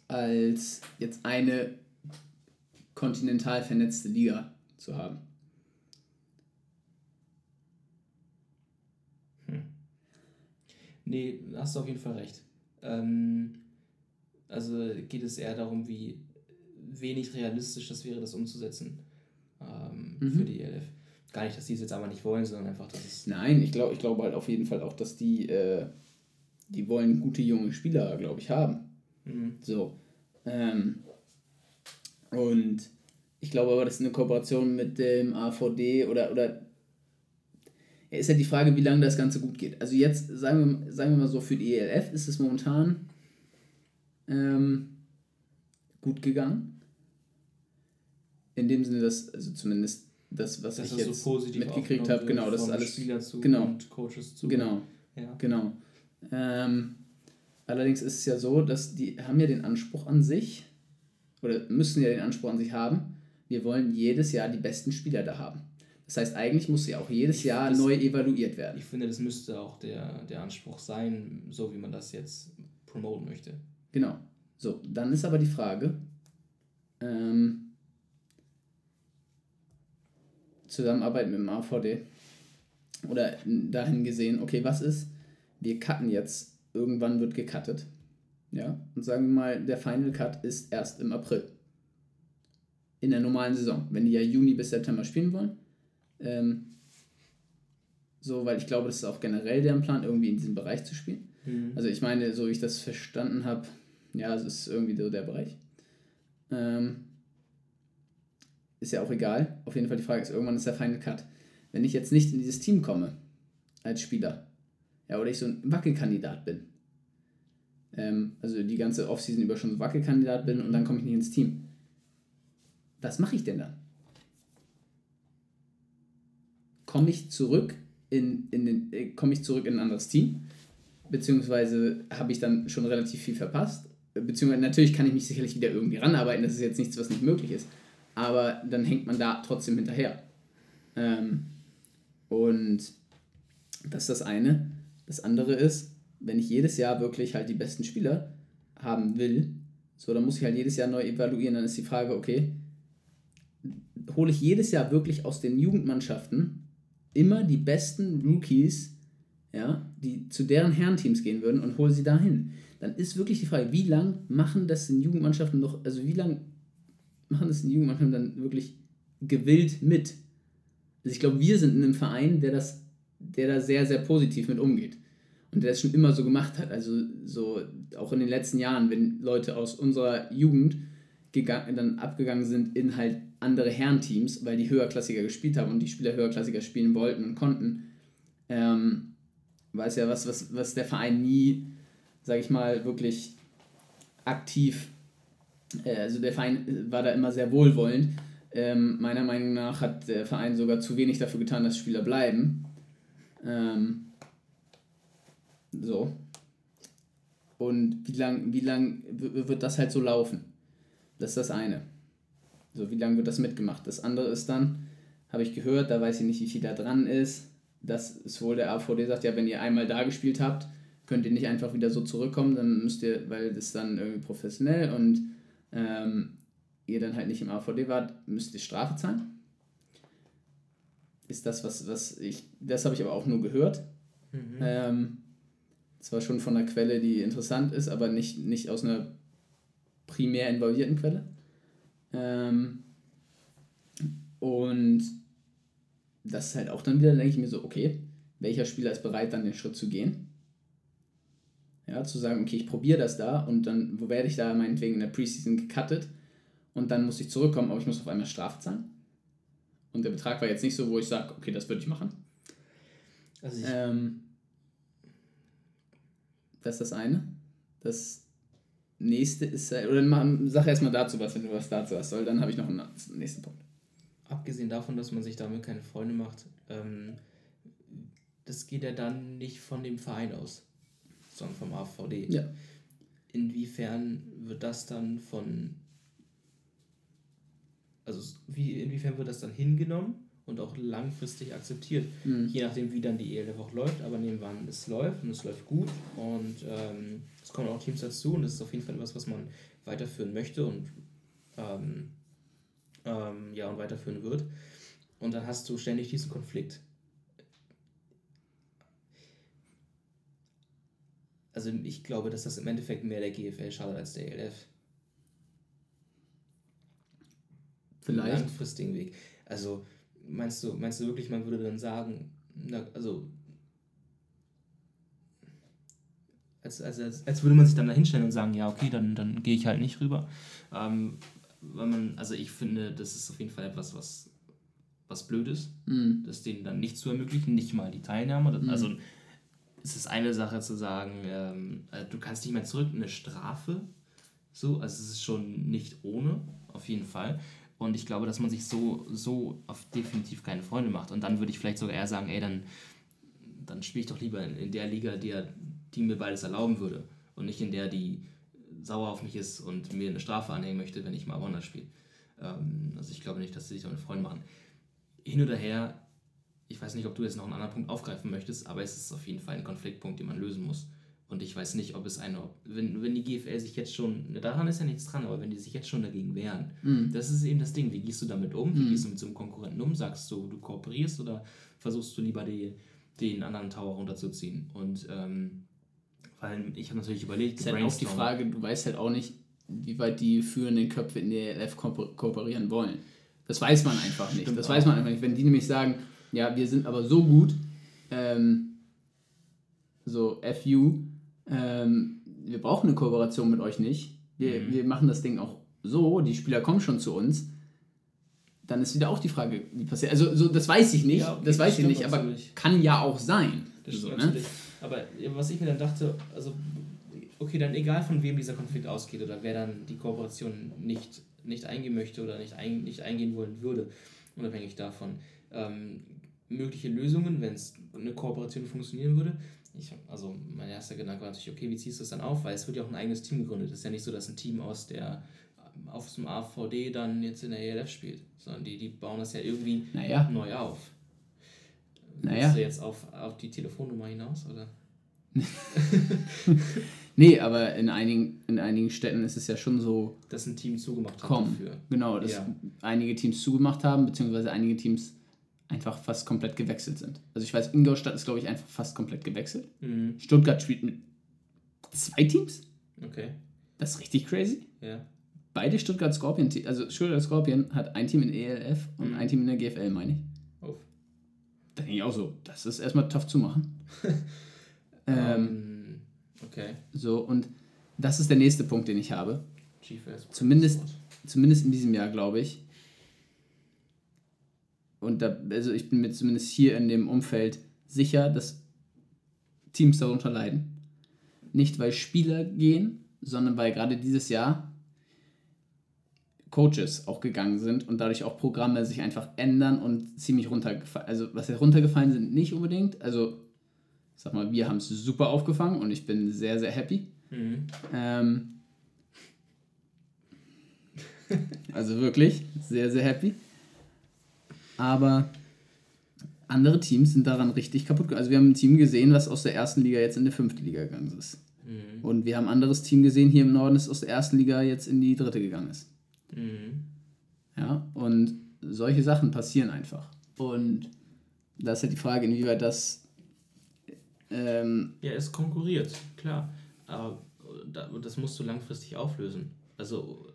als jetzt eine kontinental vernetzte Liga zu haben. Hm. Nee, hast du auf jeden Fall recht. Ähm, also geht es eher darum, wie, wenig realistisch das wäre, das umzusetzen ähm, mhm. für die ELF. Gar nicht, dass die es jetzt aber nicht wollen, sondern einfach, dass es. Nein, ich glaube ich glaub halt auf jeden Fall auch, dass die, äh, die wollen gute junge Spieler, glaube ich, haben. Mhm. So. Ähm, und ich glaube aber, das ist eine Kooperation mit dem AVD oder, oder ja, ist halt die Frage, wie lange das Ganze gut geht. Also jetzt, sagen wir, sagen wir mal so, für die ELF ist es momentan ähm, gut gegangen. In dem Sinne, dass, also zumindest das, was das ich jetzt so mitgekriegt habe, genau, das ist alles. Spieler zu genau, und Coaches zu. Genau. Ja. Genau. Ähm, allerdings ist es ja so, dass die haben ja den Anspruch an sich, oder müssen ja den Anspruch an sich haben, wir wollen jedes Jahr die besten Spieler da haben. Das heißt, eigentlich muss sie auch jedes ich Jahr neu evaluiert werden. Ich finde, das müsste auch der, der Anspruch sein, so wie man das jetzt promoten möchte. Genau. So, dann ist aber die Frage, ähm, Zusammenarbeit mit dem AVD oder dahin gesehen, okay, was ist, wir cutten jetzt, irgendwann wird gecuttet, ja, und sagen wir mal, der Final Cut ist erst im April. In der normalen Saison, wenn die ja Juni bis September spielen wollen. Ähm, so, weil ich glaube, das ist auch generell deren Plan, irgendwie in diesem Bereich zu spielen. Mhm. Also ich meine, so wie ich das verstanden habe, ja, es ist irgendwie so der Bereich. Ähm, ist ja auch egal. Auf jeden Fall die Frage ist, irgendwann ist der Final Cut. Wenn ich jetzt nicht in dieses Team komme, als Spieler, ja, oder ich so ein Wackelkandidat bin, ähm, also die ganze Offseason über schon so Wackelkandidat bin und dann komme ich nicht ins Team, was mache ich denn dann? Komme ich zurück in, in den, äh, komme ich zurück in ein anderes Team? Beziehungsweise habe ich dann schon relativ viel verpasst? Beziehungsweise natürlich kann ich mich sicherlich wieder irgendwie ranarbeiten, das ist jetzt nichts, was nicht möglich ist. Aber dann hängt man da trotzdem hinterher. Ähm, und das ist das eine. Das andere ist, wenn ich jedes Jahr wirklich halt die besten Spieler haben will, so, dann muss ich halt jedes Jahr neu evaluieren. Dann ist die Frage, okay, hole ich jedes Jahr wirklich aus den Jugendmannschaften immer die besten Rookies, ja, die zu deren Herrenteams gehen würden und hole sie dahin. Dann ist wirklich die Frage, wie lange machen das in Jugendmannschaften noch, also wie lange machen das in Jugendmannschaften dann wirklich gewillt mit? Also ich glaube, wir sind in einem Verein, der das, der da sehr, sehr positiv mit umgeht. Und der das schon immer so gemacht hat. Also so auch in den letzten Jahren, wenn Leute aus unserer Jugend gegangen, dann abgegangen sind in halt andere Herrenteams, weil die höherklassiger gespielt haben und die Spieler höherklassiger spielen wollten und konnten, ähm, war es ja was, was, was der Verein nie, sag ich mal, wirklich aktiv, äh, also der Verein war da immer sehr wohlwollend. Ähm, meiner Meinung nach hat der Verein sogar zu wenig dafür getan, dass Spieler bleiben. Ähm, so. Und wie lang, wie lang wird das halt so laufen? Das ist das eine. So, wie lange wird das mitgemacht? Das andere ist dann, habe ich gehört, da weiß ich nicht, wie viel da dran ist, dass es wohl der AVD sagt, ja, wenn ihr einmal da gespielt habt, könnt ihr nicht einfach wieder so zurückkommen, dann müsst ihr, weil das dann irgendwie professionell und ähm, ihr dann halt nicht im AVD wart, müsst ihr Strafe zahlen. Ist das, was, was ich, das habe ich aber auch nur gehört. Mhm. Ähm, zwar schon von einer Quelle, die interessant ist, aber nicht, nicht aus einer primär involvierten Quelle. Ähm, und das ist halt auch dann wieder, denke ich mir so, okay, welcher Spieler ist bereit, dann den Schritt zu gehen? Ja, zu sagen, okay, ich probiere das da und dann wo werde ich da meinetwegen in der Preseason gecuttet und dann muss ich zurückkommen, aber ich muss auf einmal Strafe zahlen. Und der Betrag war jetzt nicht so, wo ich sage, okay, das würde ich machen. Also ich ähm, das ist das eine. Das nächste ist, oder sag erstmal dazu was, wenn du was dazu hast, weil dann habe ich noch einen nächsten Punkt. Abgesehen davon, dass man sich damit keine Freunde macht, ähm, das geht ja dann nicht von dem Verein aus, sondern vom AVD. Ja. Inwiefern wird das dann von, also wie, inwiefern wird das dann hingenommen und auch langfristig akzeptiert. Mhm. Je nachdem, wie dann die ELF auch läuft, aber nehmen wir an, es läuft und es läuft gut und ähm, es kommen auch Teams dazu und das ist auf jeden Fall etwas, was man weiterführen möchte und ähm, ähm, ja und weiterführen wird. Und dann hast du ständig diesen Konflikt. Also ich glaube, dass das im Endeffekt mehr der GFL schadet als der ELF. Vielleicht. langfristigen Weg. Also meinst du, meinst du wirklich, man würde dann sagen, na, also als, als, als, als würde man sich dann da hinstellen und sagen, ja, okay, dann, dann gehe ich halt nicht rüber. Ähm, weil man, also ich finde, das ist auf jeden Fall etwas, was, was blöd ist, mhm. das denen dann nicht zu ermöglichen, nicht mal die Teilnahme. Mhm. Also es ist eine Sache zu sagen, ähm, äh, du kannst nicht mehr zurück, eine Strafe, so, also es ist schon nicht ohne, auf jeden Fall. Und ich glaube, dass man sich so, so auf definitiv keine Freunde macht. Und dann würde ich vielleicht sogar eher sagen, ey, dann, dann spiele ich doch lieber in, der Liga, die, die mir beides erlauben würde. Und nicht in der, die sauer auf mich ist und mir eine Strafe anhängen möchte, wenn ich mal woanders spiele. Ähm, also ich glaube nicht, dass sie sich damit Freunde machen. Hin oder her, ich weiß nicht, ob du jetzt noch einen anderen Punkt aufgreifen möchtest, aber es ist auf jeden Fall ein Konfliktpunkt, den man lösen muss. Und ich weiß nicht, ob es eine, wenn, wenn die GFL sich jetzt schon, daran ist ja nichts dran, aber wenn die sich jetzt schon dagegen wehren, mhm. das ist eben das Ding. Wie gehst du damit um? Wie mhm. gehst du mit so einem Konkurrenten um? Sagst du, du kooperierst oder versuchst du lieber die, den anderen Tower runterzuziehen? Und ähm, weil ich habe natürlich überlegt, ist halt auch die Frage, du weißt halt auch nicht, wie weit die führenden Köpfe in der ELF ko kooperieren wollen. Das weiß man einfach nicht. Stimmt das auch. weiß man einfach nicht. Wenn die nämlich sagen, ja, wir sind aber so gut, ähm, so FU, ähm, wir brauchen eine Kooperation mit euch nicht. Wir, mhm. wir machen das Ding auch so, die Spieler kommen schon zu uns. Dann ist wieder auch die Frage, wie passiert. Also, so, das weiß ich nicht, ja, okay, das weiß ich nicht, aber kann ja auch sein. Das so, ne? Aber was ich mir dann dachte, also, okay, dann egal von wem dieser Konflikt ausgeht oder wer dann die Kooperation nicht, nicht eingehen möchte oder nicht, ein, nicht eingehen wollen würde, unabhängig davon, ähm, mögliche Lösungen, wenn es eine Kooperation funktionieren würde, ich, also mein erster Gedanke war natürlich, okay, wie ziehst du es dann auf? Weil es wird ja auch ein eigenes Team gegründet. Es ist ja nicht so, dass ein Team aus der auf dem AVD dann jetzt in der ELF spielt, sondern die, die bauen das ja irgendwie naja. neu auf. Naja. Bist du jetzt auf, auf die Telefonnummer hinaus, oder? nee, aber in einigen, in einigen Städten ist es ja schon so. Dass ein Team zugemacht hat komm, dafür. Genau, dass ja. einige Teams zugemacht haben, beziehungsweise einige Teams einfach fast komplett gewechselt sind. Also ich weiß, Ingolstadt ist, glaube ich, einfach fast komplett gewechselt. Mhm. Stuttgart spielt mit zwei Teams. Okay. Das ist richtig crazy. Ja. Beide Stuttgart Scorpion, also Stuttgart Scorpion hat ein Team in ELF und mhm. ein Team in der GFL, meine ich. Auf. Da denke ich auch so, das ist erstmal tough zu machen. ähm, okay. So, und das ist der nächste Punkt, den ich habe. Zumindest, zumindest in diesem Jahr, glaube ich und da, also ich bin mir zumindest hier in dem Umfeld sicher, dass Teams darunter leiden. Nicht weil Spieler gehen, sondern weil gerade dieses Jahr Coaches auch gegangen sind und dadurch auch Programme sich einfach ändern und ziemlich runtergefallen. Also was runtergefallen sind, nicht unbedingt. Also ich sag mal, wir haben es super aufgefangen und ich bin sehr, sehr happy. Mhm. Ähm, also wirklich sehr, sehr happy aber andere Teams sind daran richtig kaputt. Also wir haben ein Team gesehen, was aus der ersten Liga jetzt in die fünfte Liga gegangen ist. Mhm. Und wir haben ein anderes Team gesehen hier im Norden, das aus der ersten Liga jetzt in die dritte gegangen ist. Mhm. Ja, und solche Sachen passieren einfach. Und da ist halt die Frage, inwieweit das. Ähm, ja, es konkurriert, klar. Aber das musst du langfristig auflösen. Also,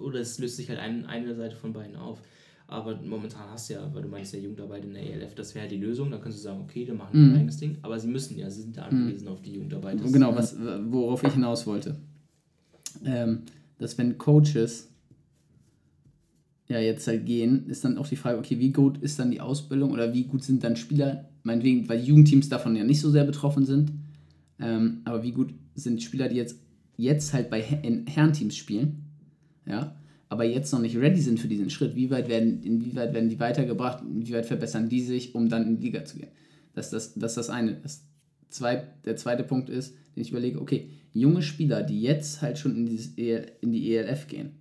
oder es löst sich halt ein, eine Seite von beiden auf. Aber momentan hast du ja, weil du meinst ja Jugendarbeit in der ELF, das wäre die Lösung. Dann kannst du sagen, okay, dann machen wir mhm. ein eigenes Ding. Aber sie müssen ja, sie sind ja angewiesen mhm. auf die Jugendarbeit. Das genau, was, worauf ich hinaus wollte. Ähm, dass wenn Coaches ja jetzt halt gehen, ist dann auch die Frage, okay, wie gut ist dann die Ausbildung oder wie gut sind dann Spieler, meinetwegen, weil Jugendteams davon ja nicht so sehr betroffen sind, ähm, aber wie gut sind Spieler, die jetzt, jetzt halt bei in Herrenteams spielen, ja, aber jetzt noch nicht ready sind für diesen Schritt, wie weit werden, inwieweit werden die weitergebracht, inwieweit verbessern die sich, um dann in die Liga zu gehen. Das ist das, das, das eine. Das zwei, der zweite Punkt ist, den ich überlege, okay, junge Spieler, die jetzt halt schon in, dieses EL, in die ELF gehen,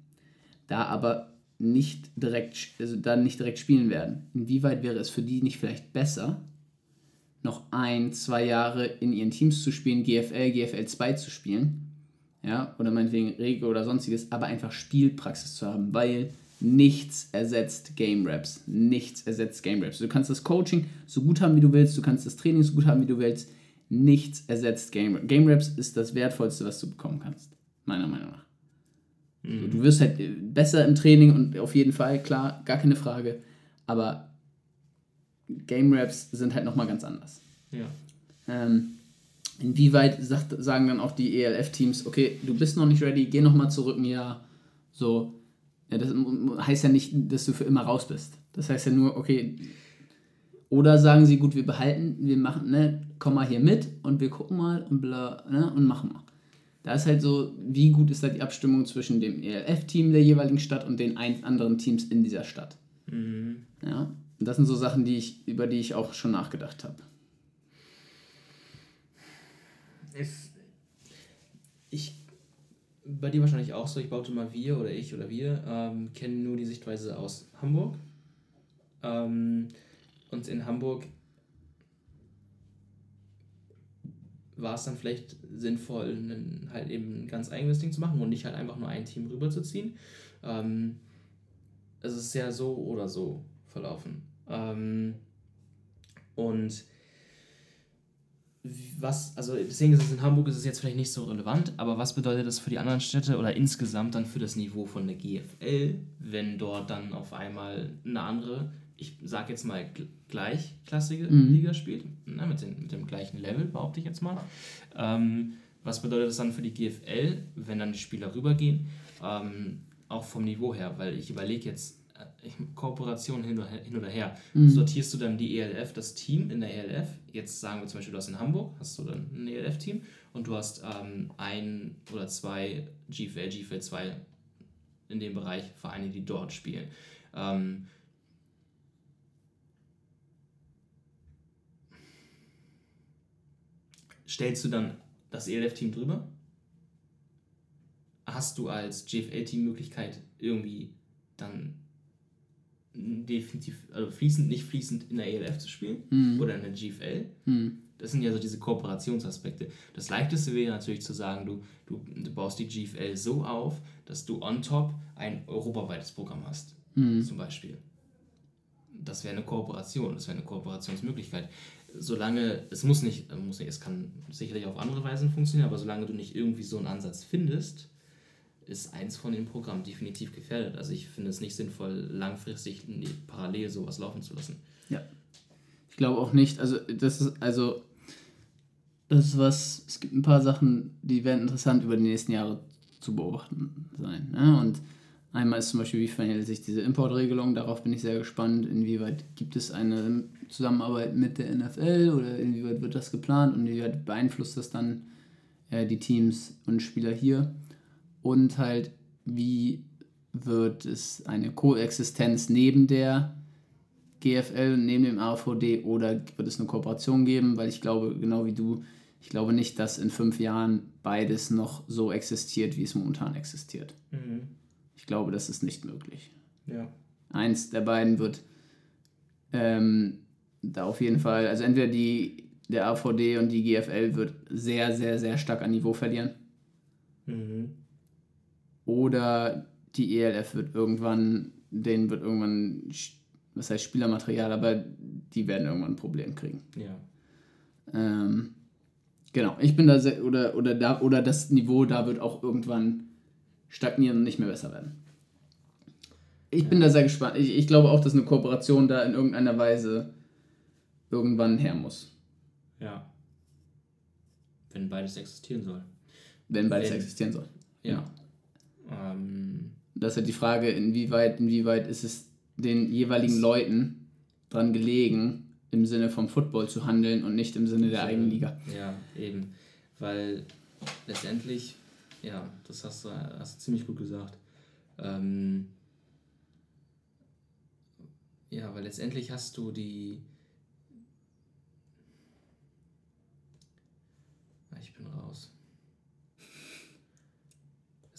da aber nicht direkt, also dann nicht direkt spielen werden, inwieweit wäre es für die nicht vielleicht besser, noch ein, zwei Jahre in ihren Teams zu spielen, GFL, GFL 2 zu spielen, ja, oder meinetwegen Regel oder sonstiges, aber einfach Spielpraxis zu haben, weil nichts ersetzt Game Raps. Nichts ersetzt Game Raps. Du kannst das Coaching so gut haben, wie du willst, du kannst das Training so gut haben, wie du willst. Nichts ersetzt Game Raps. Game Raps ist das Wertvollste, was du bekommen kannst, meiner Meinung nach. Mhm. So, du wirst halt besser im Training und auf jeden Fall, klar, gar keine Frage. Aber Game Raps sind halt nochmal ganz anders. Ja. Ähm, inwieweit sagt, sagen dann auch die ELF-Teams, okay, du bist noch nicht ready, geh nochmal zurück ein Jahr. So, ja, das heißt ja nicht, dass du für immer raus bist. Das heißt ja nur, okay, oder sagen sie, gut, wir behalten, wir machen, ne, komm mal hier mit und wir gucken mal und bla, ne, und machen mal. Da ist halt so, wie gut ist da die Abstimmung zwischen dem ELF-Team der jeweiligen Stadt und den ein, anderen Teams in dieser Stadt. Mhm. Ja, und das sind so Sachen, die ich, über die ich auch schon nachgedacht habe. Ich, bei dir wahrscheinlich auch so, ich baute mal wir oder ich oder wir, ähm, kennen nur die Sichtweise aus Hamburg. Ähm, und in Hamburg war es dann vielleicht sinnvoll, einen, halt eben ein ganz eigenes Ding zu machen und nicht halt einfach nur ein Team rüberzuziehen. Ähm, es ist ja so oder so verlaufen. Ähm, und was, also deswegen ist es in Hamburg ist es jetzt vielleicht nicht so relevant, aber was bedeutet das für die anderen Städte oder insgesamt dann für das Niveau von der GFL, wenn dort dann auf einmal eine andere, ich sag jetzt mal gleichklassige mhm. Liga spielt, ne, mit, den, mit dem gleichen Level, behaupte ich jetzt mal. Ähm, was bedeutet das dann für die GFL, wenn dann die Spieler rübergehen? Ähm, auch vom Niveau her, weil ich überlege jetzt, Kooperation hin oder, hin oder her. Mhm. Sortierst du dann die ELF, das Team in der ELF, jetzt sagen wir zum Beispiel, du hast in Hamburg, hast du dann ein ELF-Team und du hast ähm, ein oder zwei GFL, GFL 2 in dem Bereich Vereine, die dort spielen. Ähm, stellst du dann das ELF-Team drüber? Hast du als GFL-Team Möglichkeit, irgendwie dann definitiv, also fließend, nicht fließend in der ELF zu spielen mhm. oder in der GFL. Mhm. Das sind ja so diese Kooperationsaspekte. Das leichteste wäre natürlich zu sagen, du, du, du baust die GFL so auf, dass du on top ein europaweites Programm hast, mhm. zum Beispiel. Das wäre eine Kooperation, das wäre eine Kooperationsmöglichkeit. Solange, es muss nicht, muss nicht, es kann sicherlich auf andere Weisen funktionieren, aber solange du nicht irgendwie so einen Ansatz findest, ist eins von den Programmen definitiv gefährdet. Also ich finde es nicht sinnvoll, langfristig parallel sowas laufen zu lassen. Ja. Ich glaube auch nicht. Also das ist also das ist was. Es gibt ein paar Sachen, die werden interessant über die nächsten Jahre zu beobachten sein. Ne? Und einmal ist zum Beispiel, wie verhält sich diese Importregelung. Darauf bin ich sehr gespannt. Inwieweit gibt es eine Zusammenarbeit mit der NFL oder inwieweit wird das geplant und inwieweit beeinflusst das dann äh, die Teams und Spieler hier? Und halt, wie wird es eine Koexistenz neben der GFL, neben dem AVD oder wird es eine Kooperation geben, weil ich glaube, genau wie du, ich glaube nicht, dass in fünf Jahren beides noch so existiert, wie es momentan existiert. Mhm. Ich glaube, das ist nicht möglich. Ja. Eins der beiden wird ähm, da auf jeden Fall, also entweder die, der AVD und die GFL wird sehr, sehr, sehr stark an Niveau verlieren. Oder die ELF wird irgendwann, denen wird irgendwann, was heißt Spielermaterial, aber die werden irgendwann ein Problem kriegen. Ja. Ähm, genau, ich bin da sehr, oder, oder, da, oder das Niveau da wird auch irgendwann stagnieren und nicht mehr besser werden. Ich ja. bin da sehr gespannt. Ich, ich glaube auch, dass eine Kooperation da in irgendeiner Weise irgendwann her muss. Ja. Wenn beides existieren soll. Wenn beides Wenn, existieren soll. Ja. Genau. Ähm, das ist halt die Frage, inwieweit, inwieweit ist es den jeweiligen Leuten dran gelegen, im Sinne vom Football zu handeln und nicht im Sinne der eigenen Liga. Ja, eben. Weil letztendlich, ja, das hast du, hast du ziemlich gut gesagt. Ähm, ja, weil letztendlich hast du die. Ich bin raus.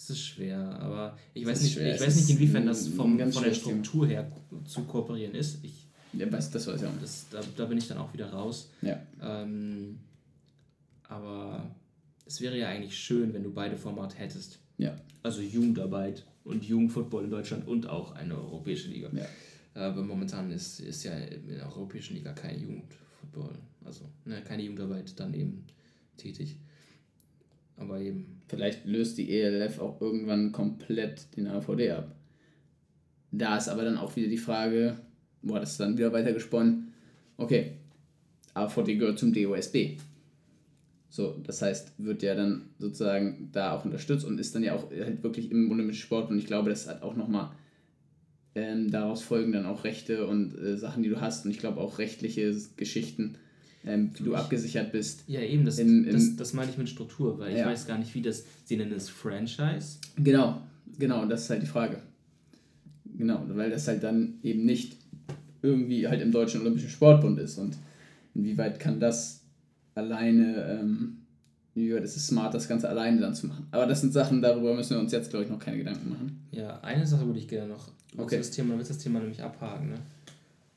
Es ist schwer, aber ich weiß nicht, schwer. ich weiß nicht, inwiefern das vom, von der Struktur her zu kooperieren ist. Ich, ja, weiß, das weiß ich auch. Das, da, da bin ich dann auch wieder raus. Ja. Ähm, aber es wäre ja eigentlich schön, wenn du beide Formate hättest. Ja. Also Jugendarbeit und Jugendfootball in Deutschland und auch eine europäische Liga. Ja. Aber momentan ist, ist ja in der europäischen Liga kein Jugendfootball, also ne, keine Jugendarbeit dann eben tätig. Aber eben. Vielleicht löst die ELF auch irgendwann komplett den AVD ab. Da ist aber dann auch wieder die Frage, boah, das ist dann wieder weiter gesponnen, okay, AVD gehört zum DOSB. So, das heißt, wird ja dann sozusagen da auch unterstützt und ist dann ja auch halt wirklich im Olympischen Sport und ich glaube, das hat auch nochmal ähm, daraus folgen dann auch Rechte und äh, Sachen, die du hast und ich glaube auch rechtliche Geschichten, ähm, wie du abgesichert bist. Ja, eben, das, im, im, das, das meine ich mit Struktur, weil ja. ich weiß gar nicht, wie das, sie nennen es Franchise. Genau, genau, und das ist halt die Frage. Genau, weil das halt dann eben nicht irgendwie halt im Deutschen Olympischen Sportbund ist und inwieweit kann das alleine, ähm, inwieweit ist es smart, das Ganze alleine dann zu machen. Aber das sind Sachen, darüber müssen wir uns jetzt, glaube ich, noch keine Gedanken machen. Ja, eine Sache würde ich gerne noch. Okay. Das Thema, damit das Thema nämlich abhaken, ne?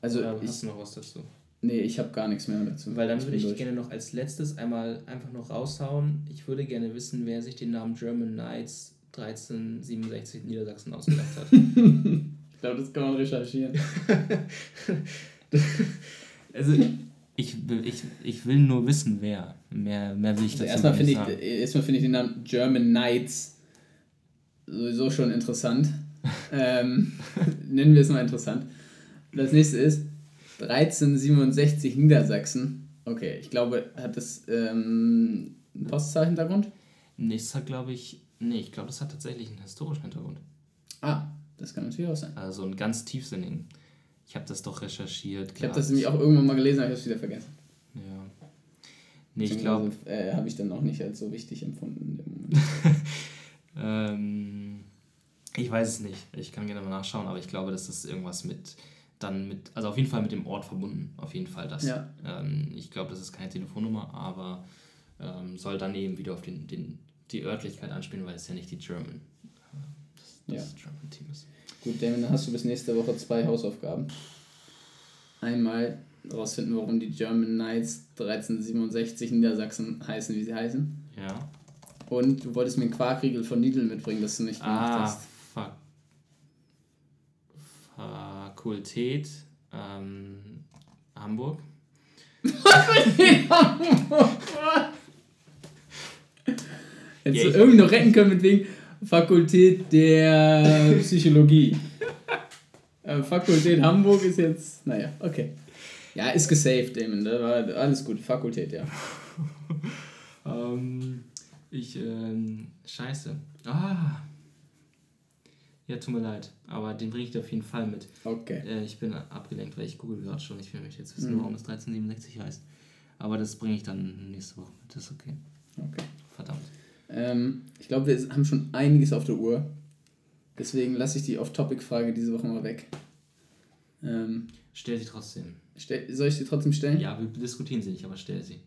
Also, Oder hast ich, du noch was dazu? Nee, ich habe gar nichts mehr dazu. Weil dann würde ich durch. gerne noch als letztes einmal einfach noch raushauen. Ich würde gerne wissen, wer sich den Namen German Knights 1367 Niedersachsen ausgedacht hat. ich glaube, das kann man recherchieren. also, ich, ich, ich will nur wissen, wer. Mehr, mehr will ich also dazu erstmal finde ich, erstmal find ich den Namen German Knights sowieso schon interessant. ähm, nennen wir es mal interessant. Das nächste ist 1367 Niedersachsen. Okay, ich glaube, hat das ähm, ein Postzahl-Hintergrund? Nee, das hat, glaube ich, nee, ich glaube, das hat tatsächlich einen historischen Hintergrund. Ah, das kann natürlich auch sein. Also einen ganz tiefsinnigen. Ich habe das doch recherchiert. Ich habe das nämlich auch irgendwann mal gelesen, aber ich habe es wieder vergessen. Ja. Nee, ich glaube. Äh, habe ich dann auch nicht als so wichtig empfunden. ähm, ich weiß es nicht. Ich kann gerne mal nachschauen, aber ich glaube, dass das irgendwas mit dann mit, also auf jeden Fall mit dem Ort verbunden. Auf jeden Fall das. Ja. Ähm, ich glaube, das ist keine Telefonnummer, aber ähm, soll dann eben wieder auf den, den, die Örtlichkeit anspielen, weil es ja nicht die German, das, das ja. German Team ist. Gut, Damon, dann hast du bis nächste Woche zwei Hausaufgaben. Einmal herausfinden, warum die German Knights 1367 Niedersachsen heißen, wie sie heißen. Ja. Und du wolltest mir einen Quarkriegel von Lidl mitbringen, das du nicht gemacht ah, hast. Fakultät ähm, Hamburg. Hättest ja, du irgendwie noch retten können mit wegen Fakultät der Psychologie. Äh, Fakultät Hamburg ist jetzt, naja, okay. Ja, ist gesaved, Damon. Da war alles gut. Fakultät, ja. ähm, ich, ähm, scheiße. Ah. Ja, tut mir leid. Aber den bringe ich dir auf jeden Fall mit. Okay. Äh, ich bin abgelenkt, weil ich google gerade schon. Ich will mich jetzt wissen, mhm. warum es 1367 heißt. Aber das bringe ich dann nächste Woche mit. Das ist okay. Okay. Verdammt. Ähm, ich glaube, wir haben schon einiges auf der Uhr. Deswegen lasse ich die Off-Topic-Frage diese Woche mal weg. Ähm, stell sie trotzdem. Stell, soll ich sie trotzdem stellen? Ja, wir diskutieren sie nicht, aber stell sie.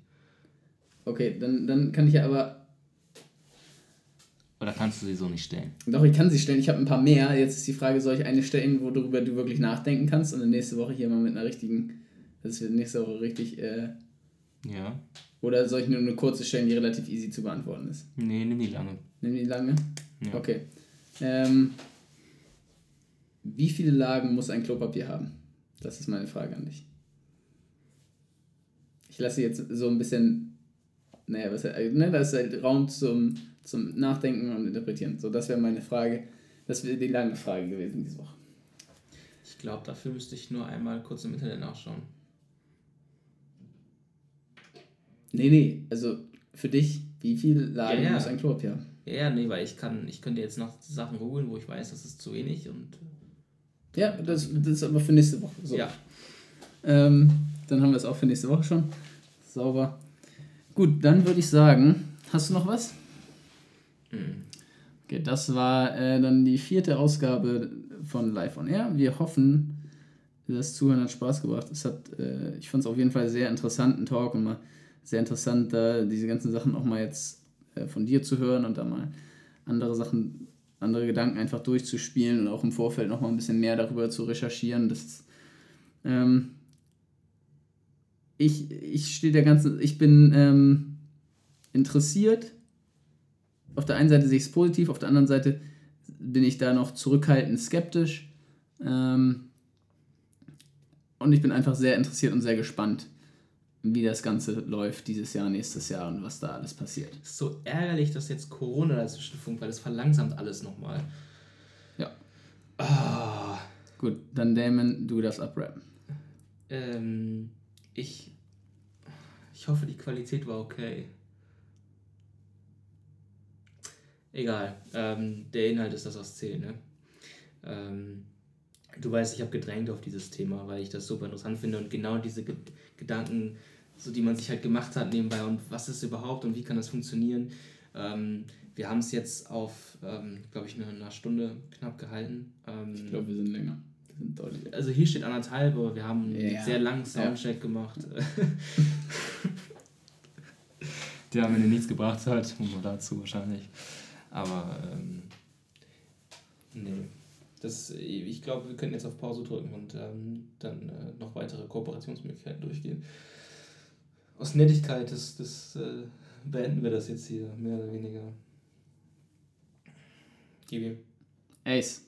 Okay, dann, dann kann ich ja aber. Oder kannst du sie so nicht stellen? Doch, ich kann sie stellen. Ich habe ein paar mehr. Jetzt ist die Frage, soll ich eine stellen, worüber du wirklich nachdenken kannst und dann nächste Woche hier mal mit einer richtigen. Das wird nächste Woche richtig. Äh, ja. Oder soll ich nur eine kurze stellen, die relativ easy zu beantworten ist? Nee, nimm die lange. Nimm die lange? Ja. Okay. Ähm, wie viele Lagen muss ein Klopapier haben? Das ist meine Frage an dich. Ich lasse jetzt so ein bisschen, naja, was, ne, das ist halt Raum zum, zum Nachdenken und Interpretieren. So, das wäre meine Frage. Das wäre die lange Frage gewesen diese Woche. Ich glaube, dafür müsste ich nur einmal kurz im Internet nachschauen. Nee, nee, also für dich, wie viel Lagen ja, ja. muss ein Klopapier haben? Ja, ja, nee, weil ich kann, ich könnte jetzt noch Sachen googeln, wo ich weiß, das ist zu wenig und. Ja, das, das ist aber für nächste Woche. So. Ja. Ähm, dann haben wir es auch für nächste Woche schon. Sauber. Gut, dann würde ich sagen, hast du noch was? Mhm. Okay, das war äh, dann die vierte Ausgabe von Live on Air. Wir hoffen, das Zuhören hat Spaß gemacht. Es hat, äh, ich fand es auf jeden Fall sehr interessanten Talk und mal sehr interessant, da diese ganzen Sachen auch mal jetzt äh, von dir zu hören und da mal andere Sachen, andere Gedanken einfach durchzuspielen und auch im Vorfeld noch mal ein bisschen mehr darüber zu recherchieren. Das, ähm, ich, ich stehe der ganzen, ich bin ähm, interessiert. Auf der einen Seite sehe ich es positiv, auf der anderen Seite bin ich da noch zurückhaltend skeptisch. Ähm, und ich bin einfach sehr interessiert und sehr gespannt wie das Ganze läuft dieses Jahr, nächstes Jahr und was da alles passiert. Es ist so ärgerlich, dass jetzt Corona dazwischen funkt, weil das verlangsamt alles nochmal. Ja. Ah. Gut, dann Damon, du das abrappen. Ähm, ich, ich hoffe, die Qualität war okay. Egal, ähm, der Inhalt ist das, was zählt, ne? Ähm, du weißt, ich habe gedrängt auf dieses Thema, weil ich das super interessant finde und genau diese Ge Gedanken, so die man sich halt gemacht hat nebenbei und was ist überhaupt und wie kann das funktionieren. Ähm, wir haben es jetzt auf, ähm, glaube ich, eine, eine, Stunde knapp gehalten. Ähm, ich glaube, wir sind länger. Wir. Also hier steht anderthalb, aber wir haben einen ja, sehr langen Soundcheck ja. gemacht. Der am Ende nichts gebracht hat, nur dazu wahrscheinlich. Aber ähm, nee. Das, ich glaube, wir können jetzt auf Pause drücken und ähm, dann äh, noch weitere Kooperationsmöglichkeiten durchgehen. Aus Nettigkeit das, das, äh, beenden wir das jetzt hier, mehr oder weniger. Gibi. Ace.